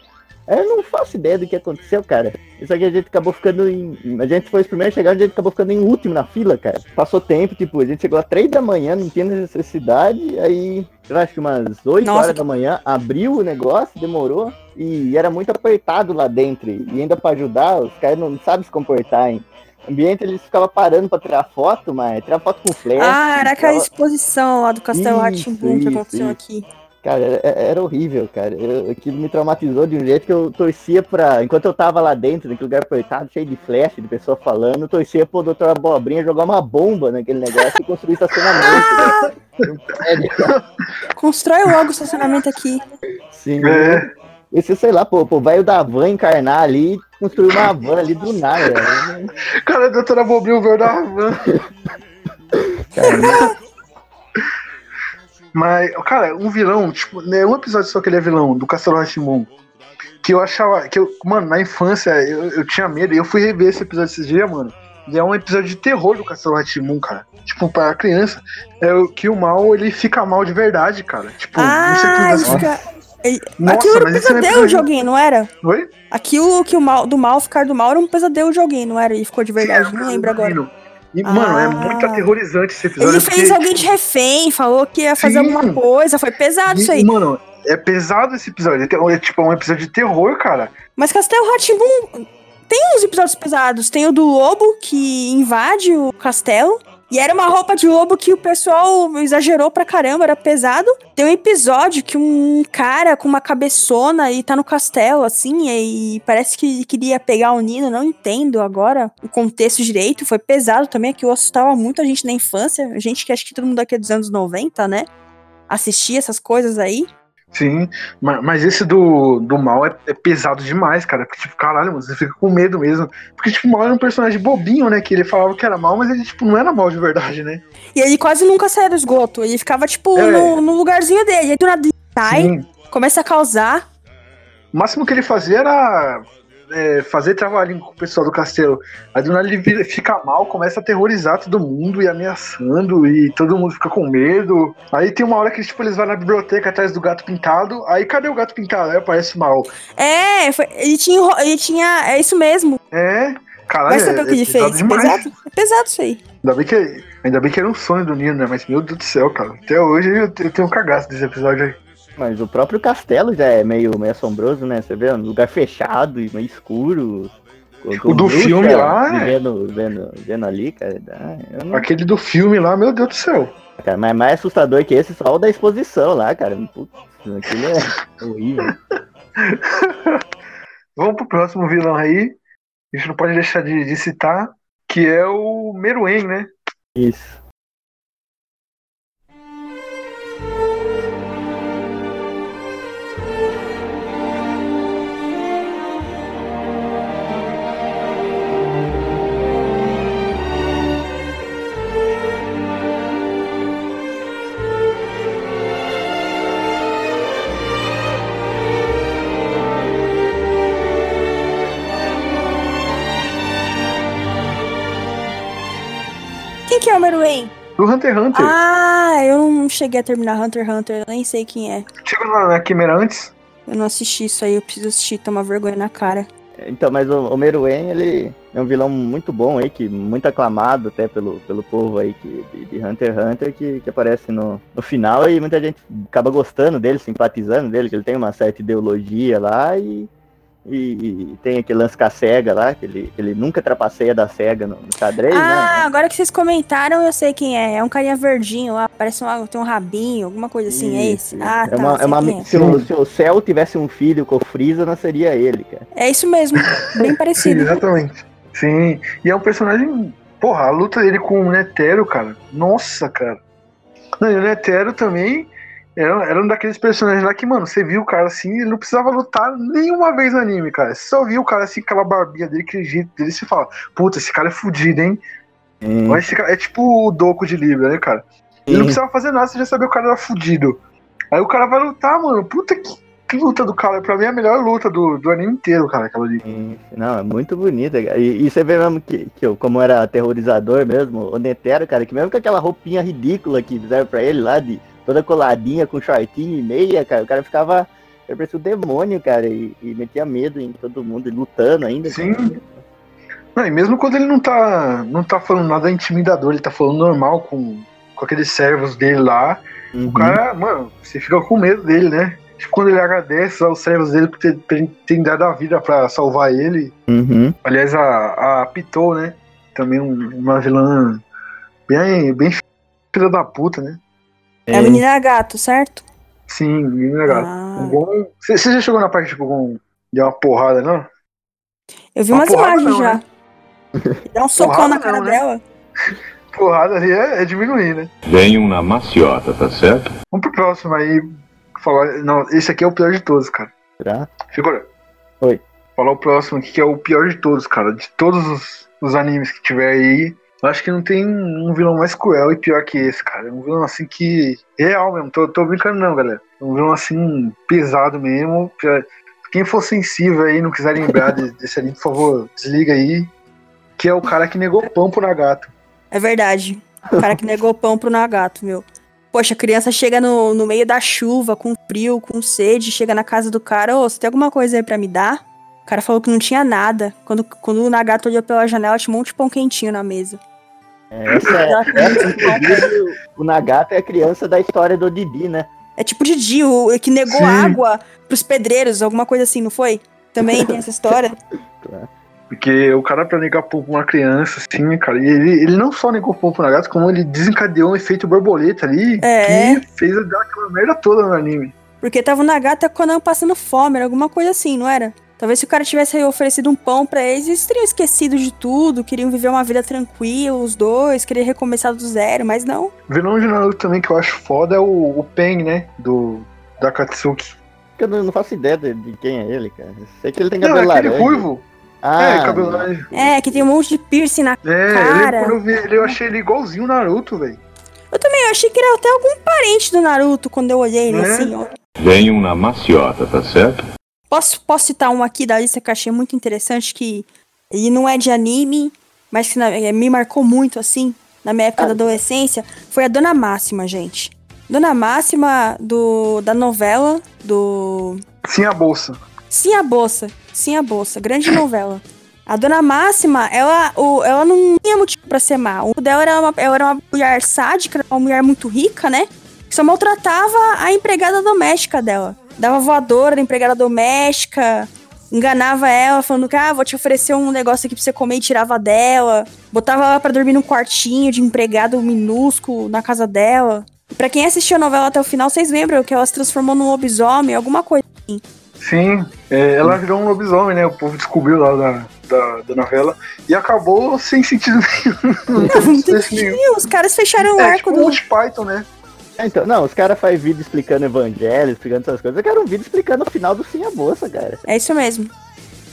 Eu não faço ideia do que aconteceu, cara. Só que a gente acabou ficando em. A gente foi os primeiros a chegar, a gente acabou ficando em último na fila, cara. Passou tempo, tipo, a gente chegou às três da manhã, não tinha necessidade, aí, eu acho que umas 8 Nossa, horas da manhã, abriu o negócio, demorou, e era muito apertado lá dentro. E ainda pra ajudar, os caras não sabem se comportar, hein? O ambiente eles ficavam parando pra tirar foto, mas tirar foto com flash. Ah, era aquela ficava- exposição lá do Castelo Isso, Ratimbun que isso, aconteceu isso. aqui. Cara, era, era horrível, cara. Eu- aquilo me traumatizou de um jeito que eu torcia pra. Enquanto eu tava lá dentro, naquele lugar apertado, cheio de flash, de pessoa falando, eu torcia pro doutor Abobrinha jogar uma bomba naquele negócio e construir estacionamento. né? É, Constrói logo o estacionamento aqui. Sim. É. Esse, sei lá, pô, pô, velho da van encarnar ali e construir uma van ali do nada. né? Cara, a doutora Bobrinho veio da van. Cara, Mas, cara, um vilão, tipo, né, um episódio só que ele é vilão, do Castelo Ratimbun. Que eu achava. Que eu, mano, na infância eu, eu tinha medo. E eu fui rever esse episódio esses dias, mano. E é um episódio de terror do Castelo Ratimbun, cara. Tipo, pra criança. É o que o mal, ele fica mal de verdade, cara. Tipo, não sei Ah, ele que fica. ele- Nossa, Aquilo era um é um pesadelo episódio- de alguém, não era? Oi? Aquilo que o mal, do mal ficar do mal era um pesadelo de alguém, não era? E ficou de verdade, não lembro agora. E, mano, é Ah. muito aterrorizante esse episódio. Ele fez porque, alguém de refém, falou que ia fazer Sim. alguma coisa, foi pesado isso aí. Mano, é pesado esse episódio. É, é tipo um episódio de terror, cara. Mas Castelo Ratimbun tem uns episódios pesados. Tem o do lobo que invade o castelo. E era uma roupa de lobo que o pessoal exagerou pra caramba, era pesado. Tem um episódio que um cara com uma cabeçona e tá no castelo, assim, e parece que queria pegar o Nino, não entendo agora o contexto direito. Foi pesado também, que assustava muito a gente na infância. Gente que acho que todo mundo aqui é dos anos 90, né? Assistia essas coisas aí. Sim, ma- mas esse do, do mal é, é pesado demais, cara. Porque, tipo, caralho, mano, você fica com medo mesmo. Porque, tipo, o mal era um personagem bobinho, né? Que ele falava que era mal, mas ele, tipo, não era mal de verdade, né? E ele quase nunca saía do esgoto. Ele ficava, tipo, É. no, no lugarzinho dele. Aí do nada ele sai, Sim. começa a causar. O máximo que ele fazia era é, fazer trabalhinho com o pessoal do castelo. Aí do nada ele vira- fica mal, começa a aterrorizar todo mundo e ameaçando, e todo mundo fica com medo. Aí tem uma hora que tipo, eles vão na biblioteca atrás do gato pintado. Aí cadê o gato pintado? Aí aparece mal. É, foi- ele, tinha, ele tinha. É isso mesmo. É. Caralho, Vai saber é, o que ele é fez. demais. Pesado? É pesado isso aí. Ainda bem, que, ainda bem que era um sonho do Nino, né? Mas meu Deus do céu, cara. Até hoje eu, eu tenho um cagaço desse episódio aí. Mas o próprio castelo já é meio, meio assombroso, né? Você vê, um lugar fechado e meio escuro. O do bruxa filme lá, é. Vivendo, vivendo, vivendo ali, cara. não- Aquele do filme lá, meu Deus do céu. cara, mas mais assustador que esse só o da exposição lá, cara. Putz, aquilo é horrível. Vamos pro próximo vilão aí. A gente não pode deixar de, de citar, que é o Meruem, né? Isso. Que é o Meruem? Do Hunter x Hunter. Ah, eu não cheguei a terminar Hunter x Hunter, eu nem sei quem é. Chegou na, na Quimera antes. Eu não assisti isso aí, eu preciso assistir, tomar vergonha na cara. Então, mas o, o Meruem, ele é um vilão muito bom aí, que muito aclamado até pelo, pelo povo aí que, de, de Hunter x Hunter, que, que aparece no, no final e muita gente acaba gostando dele, simpatizando dele, que ele tem uma certa ideologia lá e, e, e tem aquele lance com a SEGA lá, que ele, ele nunca trapaceia da SEGA no, no xadrez, Ah, né? agora que vocês comentaram, eu sei quem é. É um carinha verdinho lá, parece um, tem um rabinho, alguma coisa assim, é esse? Isso. Ah, tá, é uma, é uma- é. se, o, se o Cell tivesse um filho com o Freeza, não seria ele, cara. É isso mesmo, bem Sim, parecido. exatamente. Sim. E é um personagem. Porra, a luta dele com o Netero, cara. Nossa, cara. Não, e o Netero também era, era um daqueles personagens lá que, mano, você viu o cara assim, ele não precisava lutar nenhuma vez no anime, cara. Você só viu o cara assim, com aquela barbinha dele, aquele jeito dele, você fala, puta, esse cara é fudido, hein? Mas esse cara é tipo o Doco de Libra, né, cara? Ele não precisava fazer nada, você já sabia que o cara era fudido. Aí o cara vai lutar, mano. Puta que, que luta do cara. Pra mim é a melhor luta do, do anime inteiro, cara, aquela ali. Sim, Não, é muito bonita, cara. E, e você vê mesmo que, que eu, como era aterrorizador mesmo, o Netero, cara, que mesmo com aquela roupinha ridícula que fizeram pra ele lá, de toda coladinha, com shortinho e meia, cara, o cara ficava Ele parecia o demônio, cara, e, e metia medo em todo mundo, e lutando ainda. Sim. cara. Não, e mesmo quando ele não tá, não tá falando nada intimidador, ele tá falando normal com, com aqueles servos dele lá, Uhum. o cara, mano, você fica com medo dele, né? Tipo, quando ele agradece aos servos dele por ter, ter, ter dado a vida pra salvar ele. Uhum. Aliás, a, a Pitou, né? Também um- uma vilã bem, bem filha da puta, né? É a menina gato, certo? Sim, menina gata. Ah. Bom. Você você já chegou na parte, tipo, com. Deu uma porrada, não? Eu vi Uma umas imagens não, já. né? Dá um socão na cara não, né? dela. Porrada ali é, é diminuir, né? Venham na maciota, tá certo? Vamos pro próximo aí. Falar. Não, esse aqui é o pior de todos, cara. Será? Figura. Oi. Falar o próximo aqui que é o pior de todos, cara. De todos os, os animes que tiver aí. Eu acho que não tem um vilão mais cruel e pior que esse, cara. É um vilão assim que. Real mesmo. Tô, tô brincando, não, galera. É um vilão assim, pesado mesmo. Quem for sensível aí não quiser lembrar de- desse anime, por favor, desliga aí. Que é o cara que negou pão pro Nagato. É verdade. O cara que negou pão pro Nagato, meu. Poxa, a criança chega no, no meio da chuva, com frio, com sede, chega na casa do cara, ô, você tem alguma coisa aí pra me dar? O cara falou que não tinha nada. Quando, quando o Nagato olhou pela janela, tinha um monte de pão quentinho na mesa. É, essa é, essa, inclusive, o- o Nagata é a criança da história do Didi, né? É tipo o Didi, o que negou Sim. água pros pedreiros, alguma coisa assim, não foi? Também tem essa história. Porque o cara pra negar pão pra uma criança, assim, cara, e ele, ele não só negou pão pro Nagato, como ele desencadeou um efeito borboleta ali É. que fez dar aquela merda toda no anime. Porque tava o Nagata e o Conan passando fome, era alguma coisa assim, não era? Talvez se o cara tivesse oferecido um pão pra eles, eles teriam esquecido de tudo, queriam viver uma vida tranquila, os dois, queriam recomeçar do zero, mas não. O vilão de Naruto também que eu acho foda é o, o Pen, né? Do. Da Katsuki. Eu não, não faço ideia de, de quem é ele, cara. Sei que ele tem Não, cabelo é aquele laranja. ruivo. Ah, é, cabelo laranja. É, que tem um monte de piercing na. É, Cara. ele, quando eu vi ele, eu achei ele igualzinho o Naruto, velho. Eu também eu achei que era até algum parente do Naruto quando eu olhei ele É? assim, ó. Venham na maciota, tá certo? Posso, posso citar um aqui da lista que eu achei muito interessante, que ele não é de anime, mas que na- eh, me marcou muito, assim, na minha época da adolescência, foi a Dona Máxima, gente. Dona Máxima do, da novela do... Sim, a bolsa. Sim, a Bolsa. Sim, a Bolsa. Grande novela. A Dona Máxima, ela, o, ela não tinha motivo pra ser má. O dela era uma, ela era uma mulher sádica, uma mulher muito rica, né? Que só maltratava a empregada doméstica dela. Dava voadora da empregada doméstica, enganava ela, falando que, ah, vou te oferecer um negócio aqui pra você comer e tirava dela. Botava ela pra dormir num quartinho de empregado minúsculo na casa dela. Pra quem assistiu a novela até o final, vocês lembram que ela se transformou num lobisomem, alguma coisa assim. Sim, é, ela virou um lobisomem, né? O povo descobriu lá da, da, da novela. E acabou sem sentido nenhum. Não, não tem Sem nenhum. Os caras fecharam o É arco tipo do. Monty Python, né? É, então, não, os caras fazem vídeo explicando evangelho, explicando essas coisas. Eu quero um vídeo explicando o final do Sim a Moça, cara. É isso mesmo.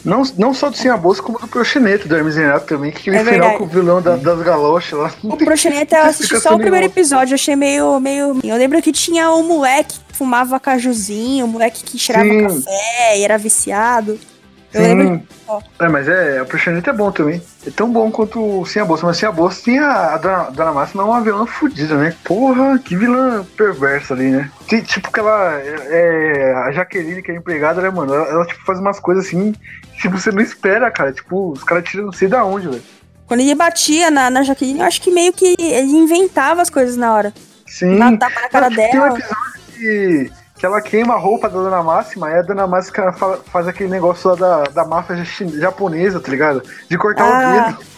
Não, não só do Sim a Bolsa, como do Proxeneta, do Hermes Renato também, que É no final com o vilão da- das galochas lá. O Proxeneta, eu assisti só o primeiro episódio, eu achei meio, meio. Eu lembro que tinha o moleque que fumava cajuzinho, o moleque que cheirava Sim. café e era viciado. Eu lembro. Sim. É, mas é, o Proxeneta é bom também. É tão bom quanto o Sim a Bolsa, mas Sim a Bolsa tinha a Dona, Dona Máxima é uma vilã fodida, né? Porra, que vilã perversa ali, né? Ti- Tipo que ela é, é- a Jaqueline, que é empregada, né, mano? Ela, ela, tipo faz umas coisas assim, que, tipo, você não espera, cara. Tipo, os caras tiram não sei da onde, velho. Quando ele batia na, na Jaqueline, eu acho que meio que ele inventava as coisas na hora. Sim. Dá tapa na cara Tem um dela. episódio que, que ela queima a roupa da Dona Máxima e a Dona Máxima fa- faz aquele negócio lá da, da máfia japonesa, tá ligado? De cortar Ah. o dedo.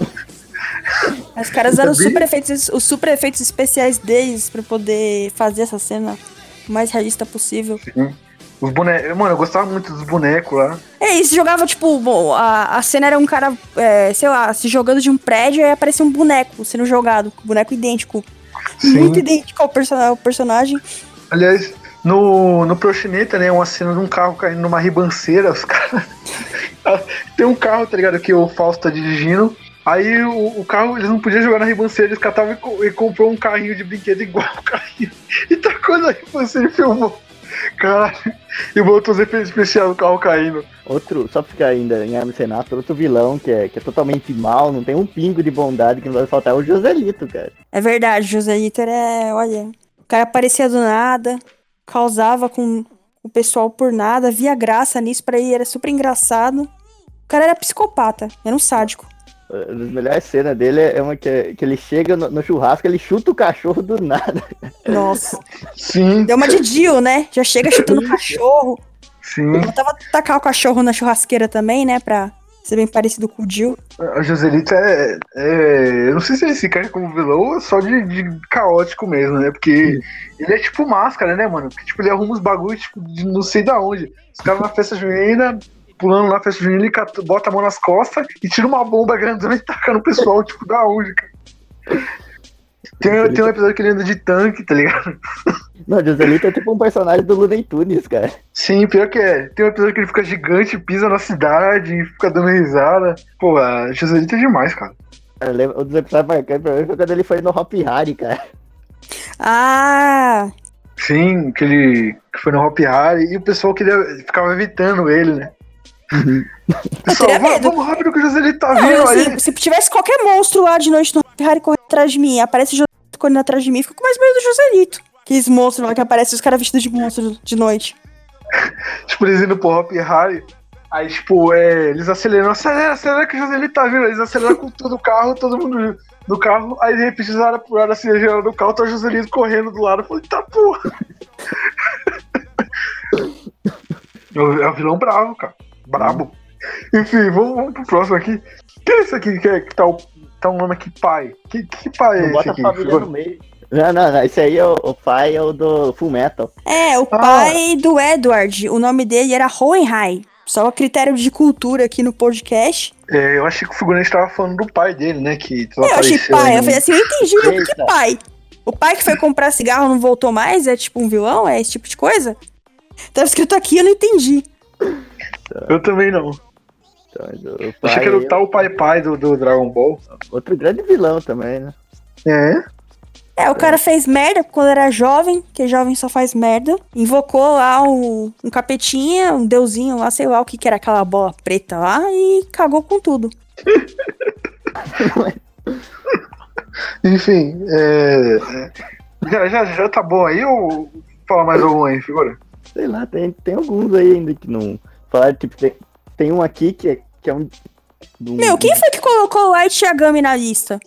Os caras usaram os super, efeitos, os super efeitos especiais deles pra poder fazer essa cena o mais realista possível. Os bonecos. Mano, eu gostava muito dos bonecos lá. É, e se jogava, tipo, bom, a, a cena era um cara, é, sei lá, se jogando de um prédio e aí aparecia um boneco sendo jogado, um boneco idêntico. Muito idêntico ao, person ao personagem. Aliás, no, no Proxeneta, né, uma cena de um carro caindo numa ribanceira, os caras. Tem um carro, tá ligado? Que o Fausto tá dirigindo. Aí o, o carro, eles não podiam jogar na ribanceira, eles catavam e, e comprou um carrinho de brinquedo igual o carrinho. E tacou na ribanceira e filmou. Caralho. E botou os efeitos especiais do carro caindo. Outro, só pra ficar ainda em Hermes Renato, outro vilão que é, que é totalmente mal, não tem um pingo de bondade que não vai faltar é o Joselito, cara. É verdade, José Litter é, olha, o cara aparecia do nada, causava com, o pessoal por nada, via graça nisso, pra ele era super engraçado. O cara era psicopata, era um sádico. Uma das melhores cenas dele é uma que, que ele chega no, no churrasco, ele chuta o cachorro do nada. Nossa. Sim, Deu uma de Dio, né? Já chega chutando o cachorro. sim. Eu tava tacar o cachorro na churrasqueira também, né? Pra ser bem parecido com o Dio. A Joselita é, é- Eu não sei se ele se encaixa como vilão ou só de, de caótico mesmo, né? Porque ele é tipo máscara, né, mano? Porque tipo, ele arruma os bagulhos tipo, de não sei da onde. Os caras na festa junina, pulando na festa junina, ele cata- bota a mão nas costas e tira uma bomba grandona e taca no pessoal, tipo, da onde, cara? Tem, tem um episódio que ele anda de tanque, tá ligado? Não, Joselito é tipo um personagem do Looney Tunes, cara. Sim, pior que é. Tem um episódio que ele fica gigante, pisa na cidade e fica dando risada. Pô, a Joselita é demais, cara. Eu lembro, um dos episódios marcantes pra mim foi quando ele foi no Hop Harry, cara. Ah! Sim, que ele que foi no Hop Harry e o pessoal queria, ficava evitando ele, né? Pessoal, teria vamos, rápido que o Joselito tá Não, vindo assim, aí. se tivesse qualquer monstro lá de noite no Harry correndo atrás de mim, aparece o Joselito correndo atrás de mim, fica com mais medo do Joselito. Aqueles monstros lá que aparecem, os caras vestidos de monstro de noite. Tipo, eles indo pro Hop Harry. Aí, tipo, é, eles aceleram, acelera, acelera que o Joselito tá vindo. Eles aceleram com todo o carro, todo mundo no carro. Aí, de repente, eles olham pro lado assim, do carro, tá o Joselito correndo do lado. Eu falei, tá porra. é o é o vilão bravo, cara. Brabo. Enfim, vamos, vamos pro próximo aqui. Que é esse aqui que, é, que tá, o, tá um nome aqui, pai? Que, que pai é Não esse bota a aqui? família no meio. Não, não, não. Esse aí é o, o pai é o do Full Metal. É, o Ah. pai do Edward, o nome dele era Hohenheim. Só critério de cultura aqui no podcast. É, eu achei que o figurante tava falando do pai dele, né? Que eu achei pai, eu falei assim, eu entendi, mas que pai? O pai que foi comprar cigarro não voltou mais? É tipo um vilão? É esse tipo de coisa? Tava escrito aqui, eu não entendi. Eu também não. Então, o Eu pai achei que era o tal pai pai do, do Dragon Ball. outro grande vilão também, né? É. É, o cara fez merda quando era jovem, que jovem só faz merda. Invocou lá um, um capetinha, um deusinho lá, sei lá o que que era aquela bola preta lá, e cagou com tudo. Enfim, é. é. Já, já, já tá bom aí ou fala mais algum aí, figura? Sei lá, tem, tem alguns aí ainda que não. Falaram, tipo, tem, tem um aqui que é, que é um. do- Meu, quem foi que colocou o Light Yagami na lista?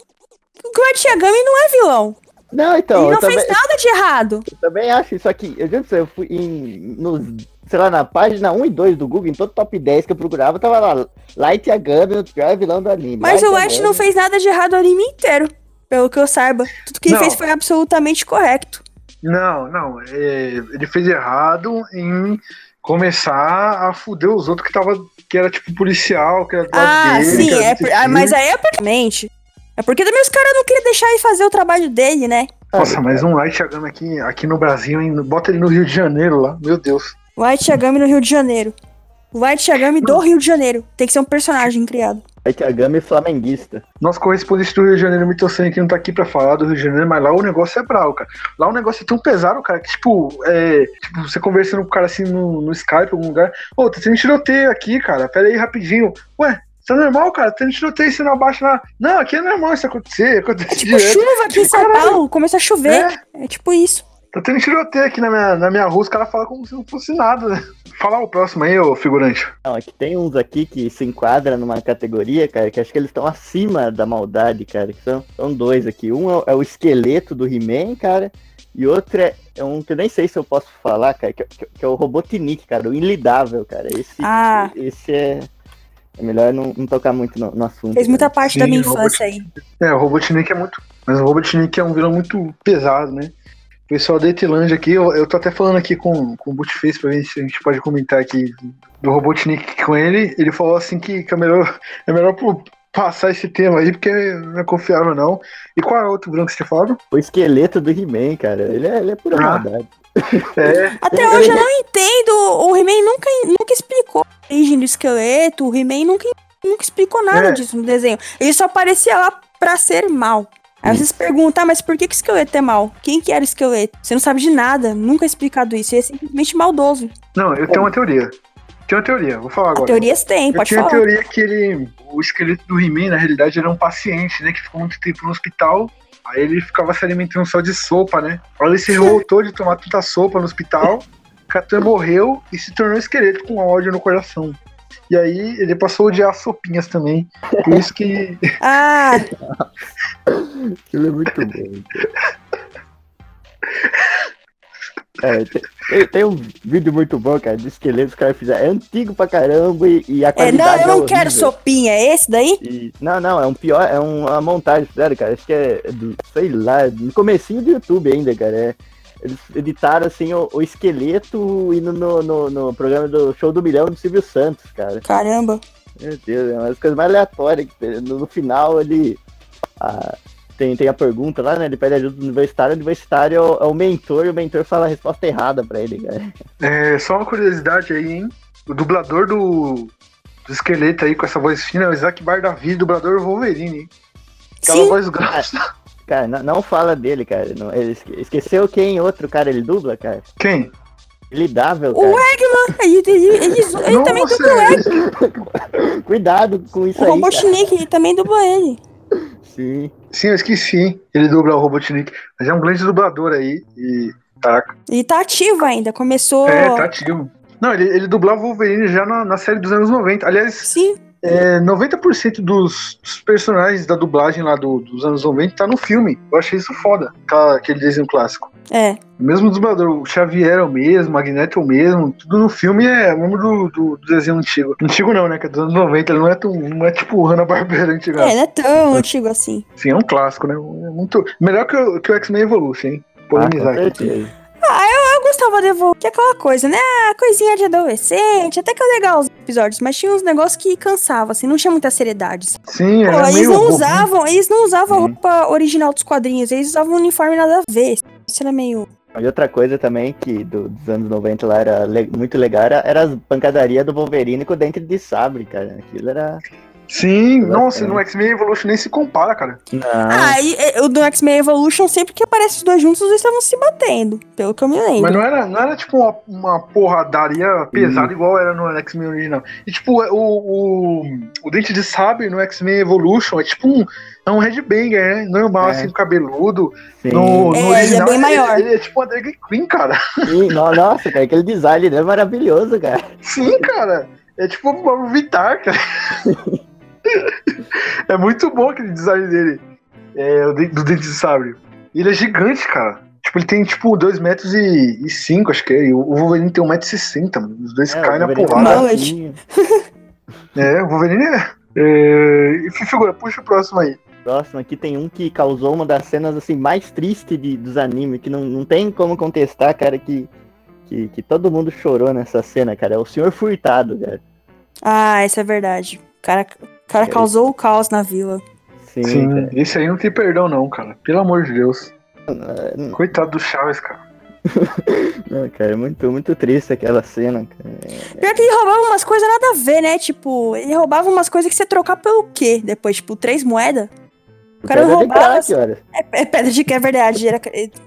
O Light Yagami não é vilão. Não, então, Ele não também, fez nada de errado. eu também acho isso aqui. Eu pra você, eu fui em. Nos, sei lá, na página 1 e 2 do Google, em todo top 10 que eu procurava, tava lá. Light Yagami, o pior vilão do anime. Mas o Light Yagami. não fez nada de errado o anime inteiro. Pelo que eu saiba. Tudo que ele Não. fez foi absolutamente correto. Não, não. é, ele fez errado em começar a fuder os outros que tava. Que era tipo policial, que era do Ah, dele, sim, é, por- ah, mas aí é porque. É porque também os caras não queriam deixar ele fazer o trabalho dele, né? Nossa, mas um Light Yagami aqui, aqui no Brasil, hein? Bota ele no Rio de Janeiro lá, meu Deus. Light Yagami no Rio de Janeiro. O Light Yagami do Rio de Janeiro. Tem que ser um personagem criado. Light Yagami flamenguista. Nosso correspondente do Rio de Janeiro, Mitocene, que não tá aqui pra falar do Rio de Janeiro, mas lá o negócio é bravo, cara. Lá o negócio é tão pesado, cara, que tipo, é, tipo você conversando com o cara assim no, no Skype, em algum lugar, ô, tá tendo tiroteio aqui, cara, pera aí rapidinho. Ué, isso é normal, cara, tá tendo tiroteio, você não abaixa lá. Não, aqui é normal isso acontecer, acontece Tipo, direto. chuva aqui em São Caralho. Paulo, começa a chover. É, tipo isso. Tá tendo tiroteio aqui na minha, na minha rua, os caras falam como se não fosse nada, né? Falar o próximo aí, ô figurante. Não, aqui tem uns aqui que se enquadra numa categoria, cara, que acho que eles estão acima da maldade, cara. Que são, são dois aqui. Um é, o- é o esqueleto do He-Man, cara. E outro é, é um que eu nem sei se eu posso falar, cara, que, é- que- que é o Robotnik, cara, o Inlidável, cara. Esse, Ah. esse é. É melhor não, não tocar muito no, no assunto. Fez muita parte da minha infância aí. É, o Robotnik é muito. Mas o Robotnik é um vilão muito pesado, né? Pessoal da Etilândia aqui, eu, eu tô até falando aqui com, com o Bootface pra ver se a gente pode comentar aqui do Robotnik com ele. Ele falou assim que, que é melhor, é melhor pro- passar esse tema aí, porque não é confiável, não. E qual é o outro vilão que você tinha falado? O esqueleto do He-Man, cara. Ele é, ele é pura Ah. maldade. É, Até hoje eu não entendo. O He-Man nunca, nunca explicou a origem do esqueleto. O He-Man nunca, nunca explicou nada É. disso no desenho. Ele só aparecia lá pra ser mal. Aí vocês perguntam, ah, mas por que, que o esqueleto é mal? Quem que era o esqueleto? Você não sabe de nada, nunca é explicado isso. Ele é simplesmente maldoso. não, eu tenho uma teoria. Tenho uma teoria, vou falar agora. Teorias tem, Eu pode tinha a falar. teoria que ele, o esqueleto do He-Man, na realidade, era um paciente, né? Que ficou muito tempo no hospital. Aí ele ficava se alimentando só de sopa, né? Aí ele se revoltou de tomar tanta sopa no hospital. Catan morreu e se tornou esqueleto com ódio no coração. E aí ele passou a odiar as sopinhas também. Por isso que. Ah, Aquilo é muito bom. cara. É, tem, tem- um vídeo muito bom, cara, de esqueletos que os caras fizeram. É antigo pra caramba e, e a é, qualidade não, eu não é quero sopinha. É esse daí? E- não, não, é um pior, é um- uma montagem, fizeram, cara. Acho que é do, sei lá, no comecinho do YouTube ainda, cara. É, eles editaram assim o, o esqueleto indo no, no, no programa do Show do Milhão do Silvio Santos, cara. Caramba. Meu Deus, é uma das coisas mais aleatórias. No, no final ele. ah, tem, tem a pergunta lá, né? Ele pede ajuda do universitário, o universitário é o, é o mentor e o mentor fala a resposta errada pra ele, cara. É, só uma curiosidade aí, hein? O dublador do, do esqueleto aí com essa voz fina é o Isaac Bardavi, dublador Wolverine, hein? Aquela Sim. voz grossa. Cara, não, não fala dele, cara. Não, ele esque- esqueceu quem outro cara ele dubla, cara? Quem? Lidável, O cara. Eggman, ele, ele, ele, ele também dubla o Eggman. Cuidado com isso O aí, cara. Robotnik ele também dubla ele. Sim. Sim, eu esqueci. Ele dubla o Robotnik. Mas é um grande dublador aí. E. Caraca. Ele tá ativo ainda. Começou. É, tá ativo. Não, ele, ele dublava o Wolverine já na, na série dos anos 90. Aliás, Sim. É, 90% dos, dos personagens da dublagem lá do- dos anos 90 tá no filme. Eu achei isso foda. aquela- Aquele desenho clássico. É. O mesmo dublador, o Xavier é o mesmo, o Magneto é o mesmo, tudo no filme é o mesmo do, do, do desenho antigo. Antigo não, né? Que é dos anos 90, ele não é tão. não é tipo Hanna-Barbera antiga. É, não é tão antigo assim. Sim, é um clássico, né? É muito. Melhor que o, que o X-Men Evolution, hein? Ah, Polemizar aqui. certeza. Eu gostava de Evolution, que é aquela coisa, né? Ah, coisinha de adolescente, até que é legal os episódios, mas tinha uns negócios que cansavam, assim, não tinha muita seriedade. Sim, Pô, era eles meio. não usavam, eles não usavam a Uhum. roupa original dos quadrinhos, eles usavam um uniforme nada a ver. Isso era meio. E outra coisa também que do- dos anos 90 lá era le- muito legal era, era as pancadarias do Wolverine com o dente de sabre, cara. Aquilo era. Sim, nossa, no X-Men Evolution nem se compara, cara. Não. Ah, e, e, o do X-Men Evolution, sempre que aparece os dois juntos, eles estavam se batendo, pelo que eu me lembro. Mas não era, não era tipo uma, uma porradaria pesada igual era no X-Men original. E tipo, o, o, o Dente de Sabre no X-Men Evolution é tipo um, é um headbanger, né? Normal, É. assim, cabeludo. Sim. No, no É, ele é original, bem maior. Ele, é tipo uma drag queen, cara. Sim, no- nossa, cara, aquele design dele é maravilhoso, cara. Sim, cara. É tipo o Pablo Vittar, cara. é muito bom aquele design dele. É, do Dente de Sabre. Ele é gigante, cara. Tipo, ele tem tipo 2 metros e, e 5, acho que é. E o Wolverine tem 1,60m, mano. Os dois É, caem na porrada. Baixinho. É, o Wolverine é. é... E figura, puxa o próximo aí. Próximo aqui tem um que causou uma das cenas assim mais tristes de, dos animes, que não, não tem como contestar, cara, que, que, que todo mundo chorou nessa cena, cara. É o Senhor Furtado, cara. Ah, isso é verdade. O cara, cara É. causou o caos na vila. Sim, Sim, esse aí não tem perdão, não, cara. Pelo amor de Deus. Não, Coitado do Chaves, cara. não, cara, é muito, muito triste aquela cena, cara. Pior que ele roubava umas coisas nada a ver, né? Tipo, ele roubava umas coisas que você trocar pelo quê? Depois, tipo, três moedas? O cara Pedra de roubava. crack, olha. É, é pedra de que é verdade. Era,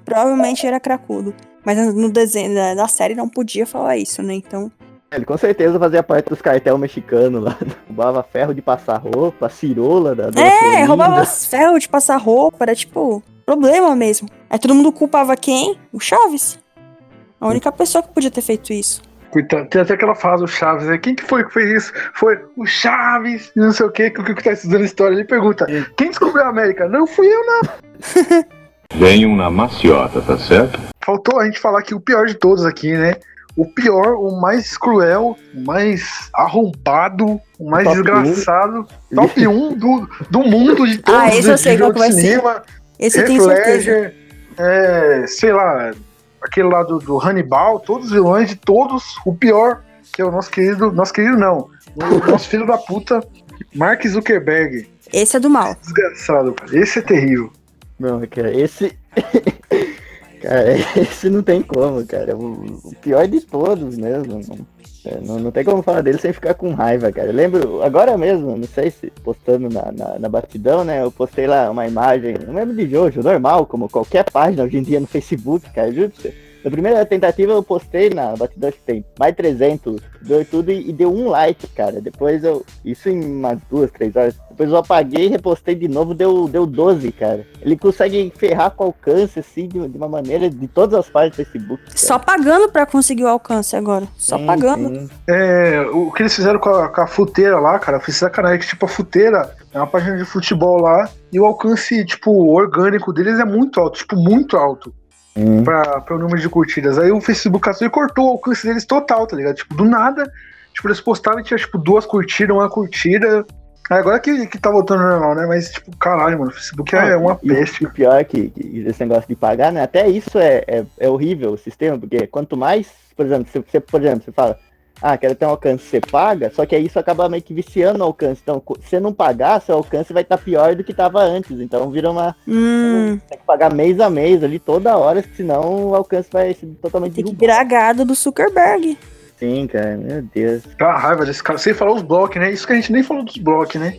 provavelmente era cracudo. Mas no desenho da, da série não podia falar isso, né? Então. Ele com certeza fazia parte dos cartel mexicanos lá. Roubava ferro de passar roupa, cirola da É, Florinda. roubava ferro de passar roupa, era tipo, problema mesmo. Aí todo mundo culpava quem? O Chaves. A única pessoa que podia ter feito isso. Coitado. Tem até aquela frase, o Chaves, né? Quem que foi que fez isso? Foi o Chaves, e não sei o quê, que o que tá estudando história. Ele pergunta, quem descobriu a América? Não fui eu, não. Venham na maciota, tá certo? Faltou a gente falar que o pior de todos aqui, né? O pior, o mais cruel, o mais arrombado, o mais Top desgraçado, top 1 do, do mundo de todos. Ah, esse eu de- sei de qual que vai ser. cinema, Esse eu tenho certeza. É, sei lá, aquele lá do, do Hannibal, todos os vilões de todos, o pior, que é o nosso querido, nosso querido não, o nosso filho da puta, Mark Zuckerberg. Esse é do mal. Desgraçado, cara. Esse é terrível. Não, cara, esse. cara, esse não tem como, cara. O, pior de todos mesmo. Não, é, não, não tem como falar dele sem ficar com raiva, cara. Eu lembro, agora mesmo, não sei se postando na, na, na batidão, né? Eu postei lá uma imagem, não lembro de Jojo, normal, como qualquer página hoje em dia no Facebook, cara, juro pra você. Na primeira tentativa eu postei na batida que tem mais 300, deu tudo e, e, deu um like, cara. Depois eu. Isso em umas duas, três horas. Depois eu apaguei, repostei de novo, deu, deu 12, cara. Ele consegue ferrar com alcance, assim, de, de uma maneira de todas as páginas do Facebook. Cara. Só pagando pra conseguir o alcance agora. Só sim, pagando. Sim. É, o que eles fizeram com a, com a futeira lá, cara, fiz sacanagem que, tipo, a futeira é uma página de futebol lá e o alcance, tipo, orgânico deles é muito alto, tipo, muito alto. Hum. Pra, pra o número de curtidas. Aí o Facebook e cortou o alcance deles total, tá ligado? Tipo, do nada, tipo, eles postavam e tinha, tipo, duas curtidas, uma curtida. Aí agora que, que tá voltando normal, né? Mas, tipo, caralho, mano, o Facebook ah, é uma peste. E o pior é que, que, esse negócio de pagar, né? Até isso é, é, é horrível o sistema, porque quanto mais, por exemplo, se você, por exemplo, você fala, ah, quero ter um alcance, você paga, só que aí isso acaba meio que viciando o alcance. Então, se você não pagar, seu alcance vai estar tá pior do que estava antes. Então, vira uma. Hum. Tem que pagar mês a mês ali, toda hora, senão o alcance vai ser totalmente. Tem que virar gado do Zuckerberg. Sim, cara, meu Deus. Tá raiva desse cara. Sem falar os blocos, né? Isso que a gente nem falou dos blocos, né?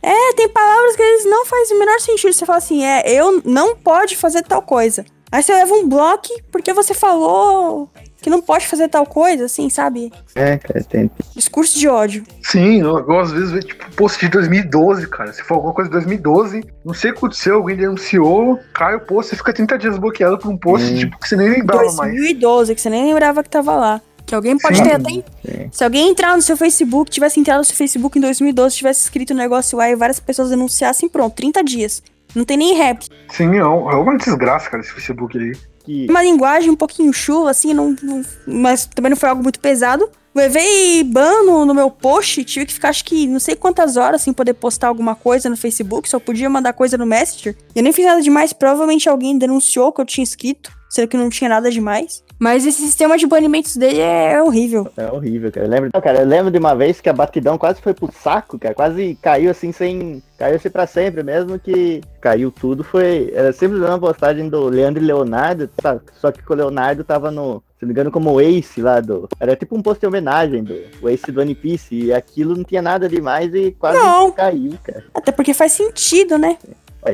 É, tem palavras que eles não fazem o menor sentido. Você fala assim, é, eu não pode fazer tal coisa. Aí você leva um bloco porque você falou que não pode fazer tal coisa, assim, sabe? É, cara, tem. Discurso de ódio. Sim, eu, eu às vezes vejo, tipo, post de 2012, cara. Se for alguma coisa de 2012, não sei o que aconteceu, alguém denunciou, cai o post, você fica 30 dias bloqueado por um post, hum. tipo, que você nem lembrava 2012, mais. 2012, que você nem lembrava que tava lá. Que alguém pode Sim. ter até. Sim. Se alguém entrar no seu Facebook, tivesse entrado no seu Facebook em 2012, tivesse escrito um negócio lá e várias pessoas denunciassem, pronto, 30 dias. Não tem nem rap. Sim, é, é uma desgraça, cara, esse Facebook aí que. Uma linguagem um pouquinho chuva, assim, não, não, mas também não foi algo muito pesado. Levei ban no, no, meu post, tive que ficar acho que não sei quantas horas sem poder postar alguma coisa no Facebook, só podia mandar coisa no Messenger. Eu nem fiz nada demais, provavelmente alguém denunciou que eu tinha escrito, sendo que não tinha nada demais. Mas esse sistema de banimentos dele é horrível. É horrível, cara. Eu lembro, cara, eu lembro de uma vez que a batidão quase foi pro saco, cara. Quase caiu assim sem. Caiu assim pra sempre, mesmo que caiu tudo. Foi. Era sempre uma postagem do Leandro e Leonardo, sabe? só que o Leonardo tava no. Se não me engano, como o Ace lá do. Era tipo um post de homenagem do o Ace do One Piece. E aquilo não tinha nada demais e quase não. caiu, cara. Até porque faz sentido, né?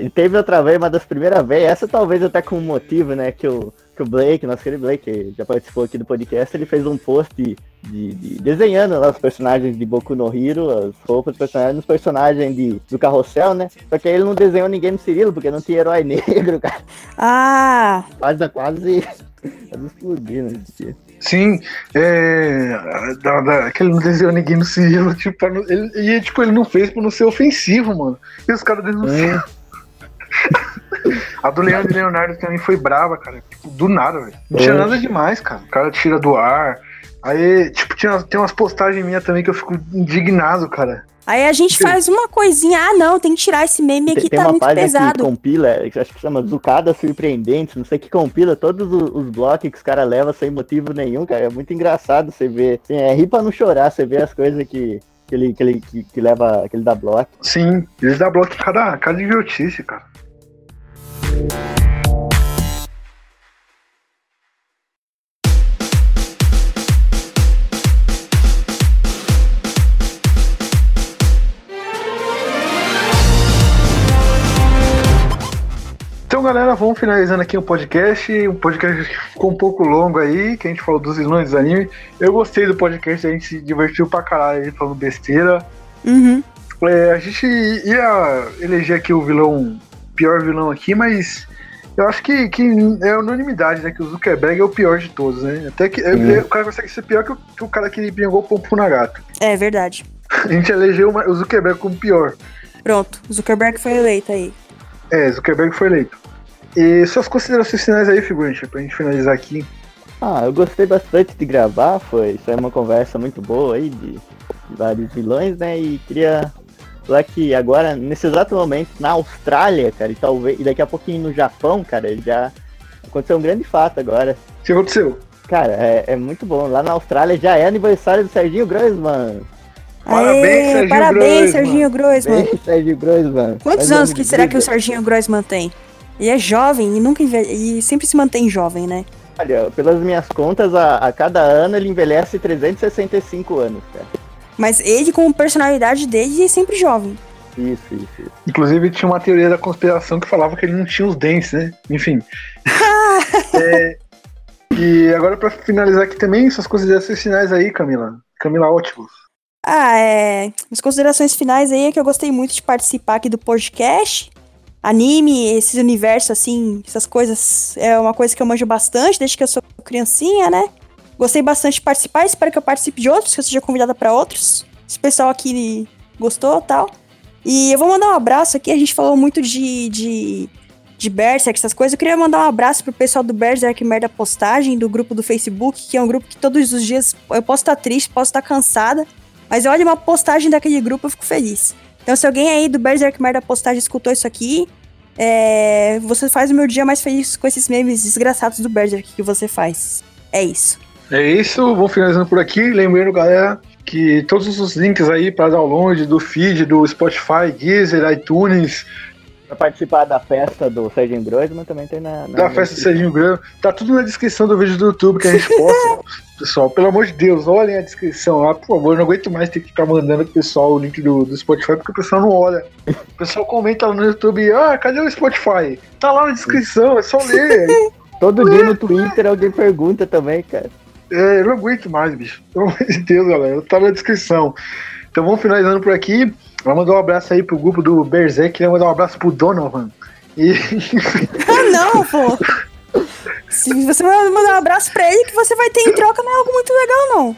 E teve outra vez, uma das primeiras vezes, essa talvez até com um motivo, né? Que o, que o Blake, nosso querido Blake, que já participou aqui do podcast, ele fez um post de, de, de desenhando lá os personagens de Boku no Hero, as roupas dos personagens, os personagens de, do carrossel, né? Só que aí ele não desenhou ninguém no Cirilo, porque não tinha herói negro, cara. Ah! Quase, quase, quase explodindo. Né, Sim, é. Da, da, que ele não desenhou ninguém no Cirilo, tipo, ele, e tipo, ele não fez pra não ser ofensivo, mano. E os caras denunciaram. É. A do Leandro e Leonardo também foi brava, cara. Tipo, do nada, velho. Não tinha nada demais, cara. O cara tira do ar. Aí, tipo, tinha, tem umas postagens minhas também que eu fico indignado, cara. Aí a gente faz uma coisinha, ah não, tem que tirar esse meme aqui, tem, tá muito pesado. Que compila, acho que chama Zucada Surpreendente, não sei que compila todos os, os blocos que os caras levam sem motivo nenhum, cara. É muito engraçado você ver. Assim, é rir pra não chorar, você vê as coisas que, que ele, que ele que, que leva, que ele dá bloco. Sim, eles dá bloco cada, cada idiotice, cara. Então, galera, vamos finalizando aqui o podcast. O podcast ficou um pouco longo aí, que a gente falou dos vilões do anime. Eu gostei do podcast, a gente se divertiu pra caralho falando besteira. Uhum. É, a gente ia eleger aqui o vilão pior vilão aqui, mas eu acho que, que é unanimidade, né? Que o Zuckerberg é o pior de todos, né? Até que é, o cara consegue ser pior que o, que o cara que pingou o pompo na gata. É verdade. A gente elegeu uma, o Zuckerberg como pior. Pronto, Zuckerberg foi eleito aí. É, Zuckerberg foi eleito. E suas considerações finais aí, figurante, pra gente finalizar aqui. Ah, eu gostei bastante de gravar, foi, foi uma conversa muito boa aí de, de vários vilões, né? E queria lá que agora, nesse exato momento, na Austrália, cara, e talvez e daqui a pouquinho no Japão, cara, já aconteceu um grande fato agora. O que aconteceu? Cara, é, é muito bom. Lá na Austrália já é aniversário do Serginho Groisman. Parabéns, Aê, Serginho Parabéns. Serginho Groisman. Bem, Serginho Groisman. Quantos Mas anos que será que o Serginho Groisman tem? E é jovem e nunca envelhe... e sempre se mantém jovem, né? Olha, pelas minhas contas, a, a cada ano ele envelhece 365 anos, cara. Mas ele, com a personalidade dele, é sempre jovem. Isso, isso, isso. Inclusive, tinha uma teoria da conspiração que falava que ele não tinha os dentes, né? Enfim. é, E agora pra finalizar aqui também, suas considerações finais aí, Camila. Camila Ótimo. Ah, é. As considerações finais aí é que eu gostei muito de participar aqui do podcast. Anime, esses universos, assim, essas coisas, é uma coisa que eu manjo bastante desde que eu sou criancinha, né? Gostei bastante de participar, espero que eu participe de outros, que eu seja convidada para outros. Esse pessoal aqui gostou tal. E eu vou mandar um abraço aqui, a gente falou muito de, de, de Berserk, essas coisas. Eu queria mandar um abraço pro pessoal do Berserk Merda Postagem, do grupo do Facebook, que é um grupo que todos os dias eu posso estar triste, posso estar cansada, mas olha uma postagem daquele grupo, eu fico feliz. Então, se alguém aí do Berserk Merda Postagem escutou isso aqui, é, você faz o meu dia mais feliz com esses memes desgraçados do Berserk que você faz. É isso. É isso, vou finalizando por aqui. Lembrando, galera, que todos os links aí para download do feed do Spotify, Deezer, iTunes, Pra participar da festa do Serginho Grossman também tem na. na da festa do Serginho Grão, tá tudo na descrição do vídeo do YouTube que a gente posta. pessoal, pelo amor de Deus, olhem a descrição lá, por favor. Eu não aguento mais ter que ficar mandando pro pessoal o link do, do Spotify porque o pessoal não olha. O pessoal comenta lá no YouTube: ah, cadê o Spotify? Tá lá na descrição, é só ler. Todo dia no Twitter alguém pergunta também, cara. É, eu não aguento mais, bicho. Pelo amor de Deus, galera. Tá na descrição. Então vamos finalizando por aqui. Vamos mandar um abraço aí pro grupo do Berserk. Queria mandar um abraço pro Donovan. E Ah, não, pô! Se você vai mandar um abraço pra ele, que você vai ter em troca, não é algo muito legal, não.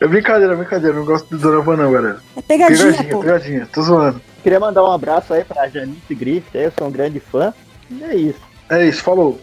é brincadeira, é brincadeira. Não gosto do Donovan, não, galera. É pegadinha, Pegadinha, pô. pegadinha. Tô zoando. Queria mandar um abraço aí pra Janice Griffith, aí eu sou um grande fã. E é isso. É isso, falou.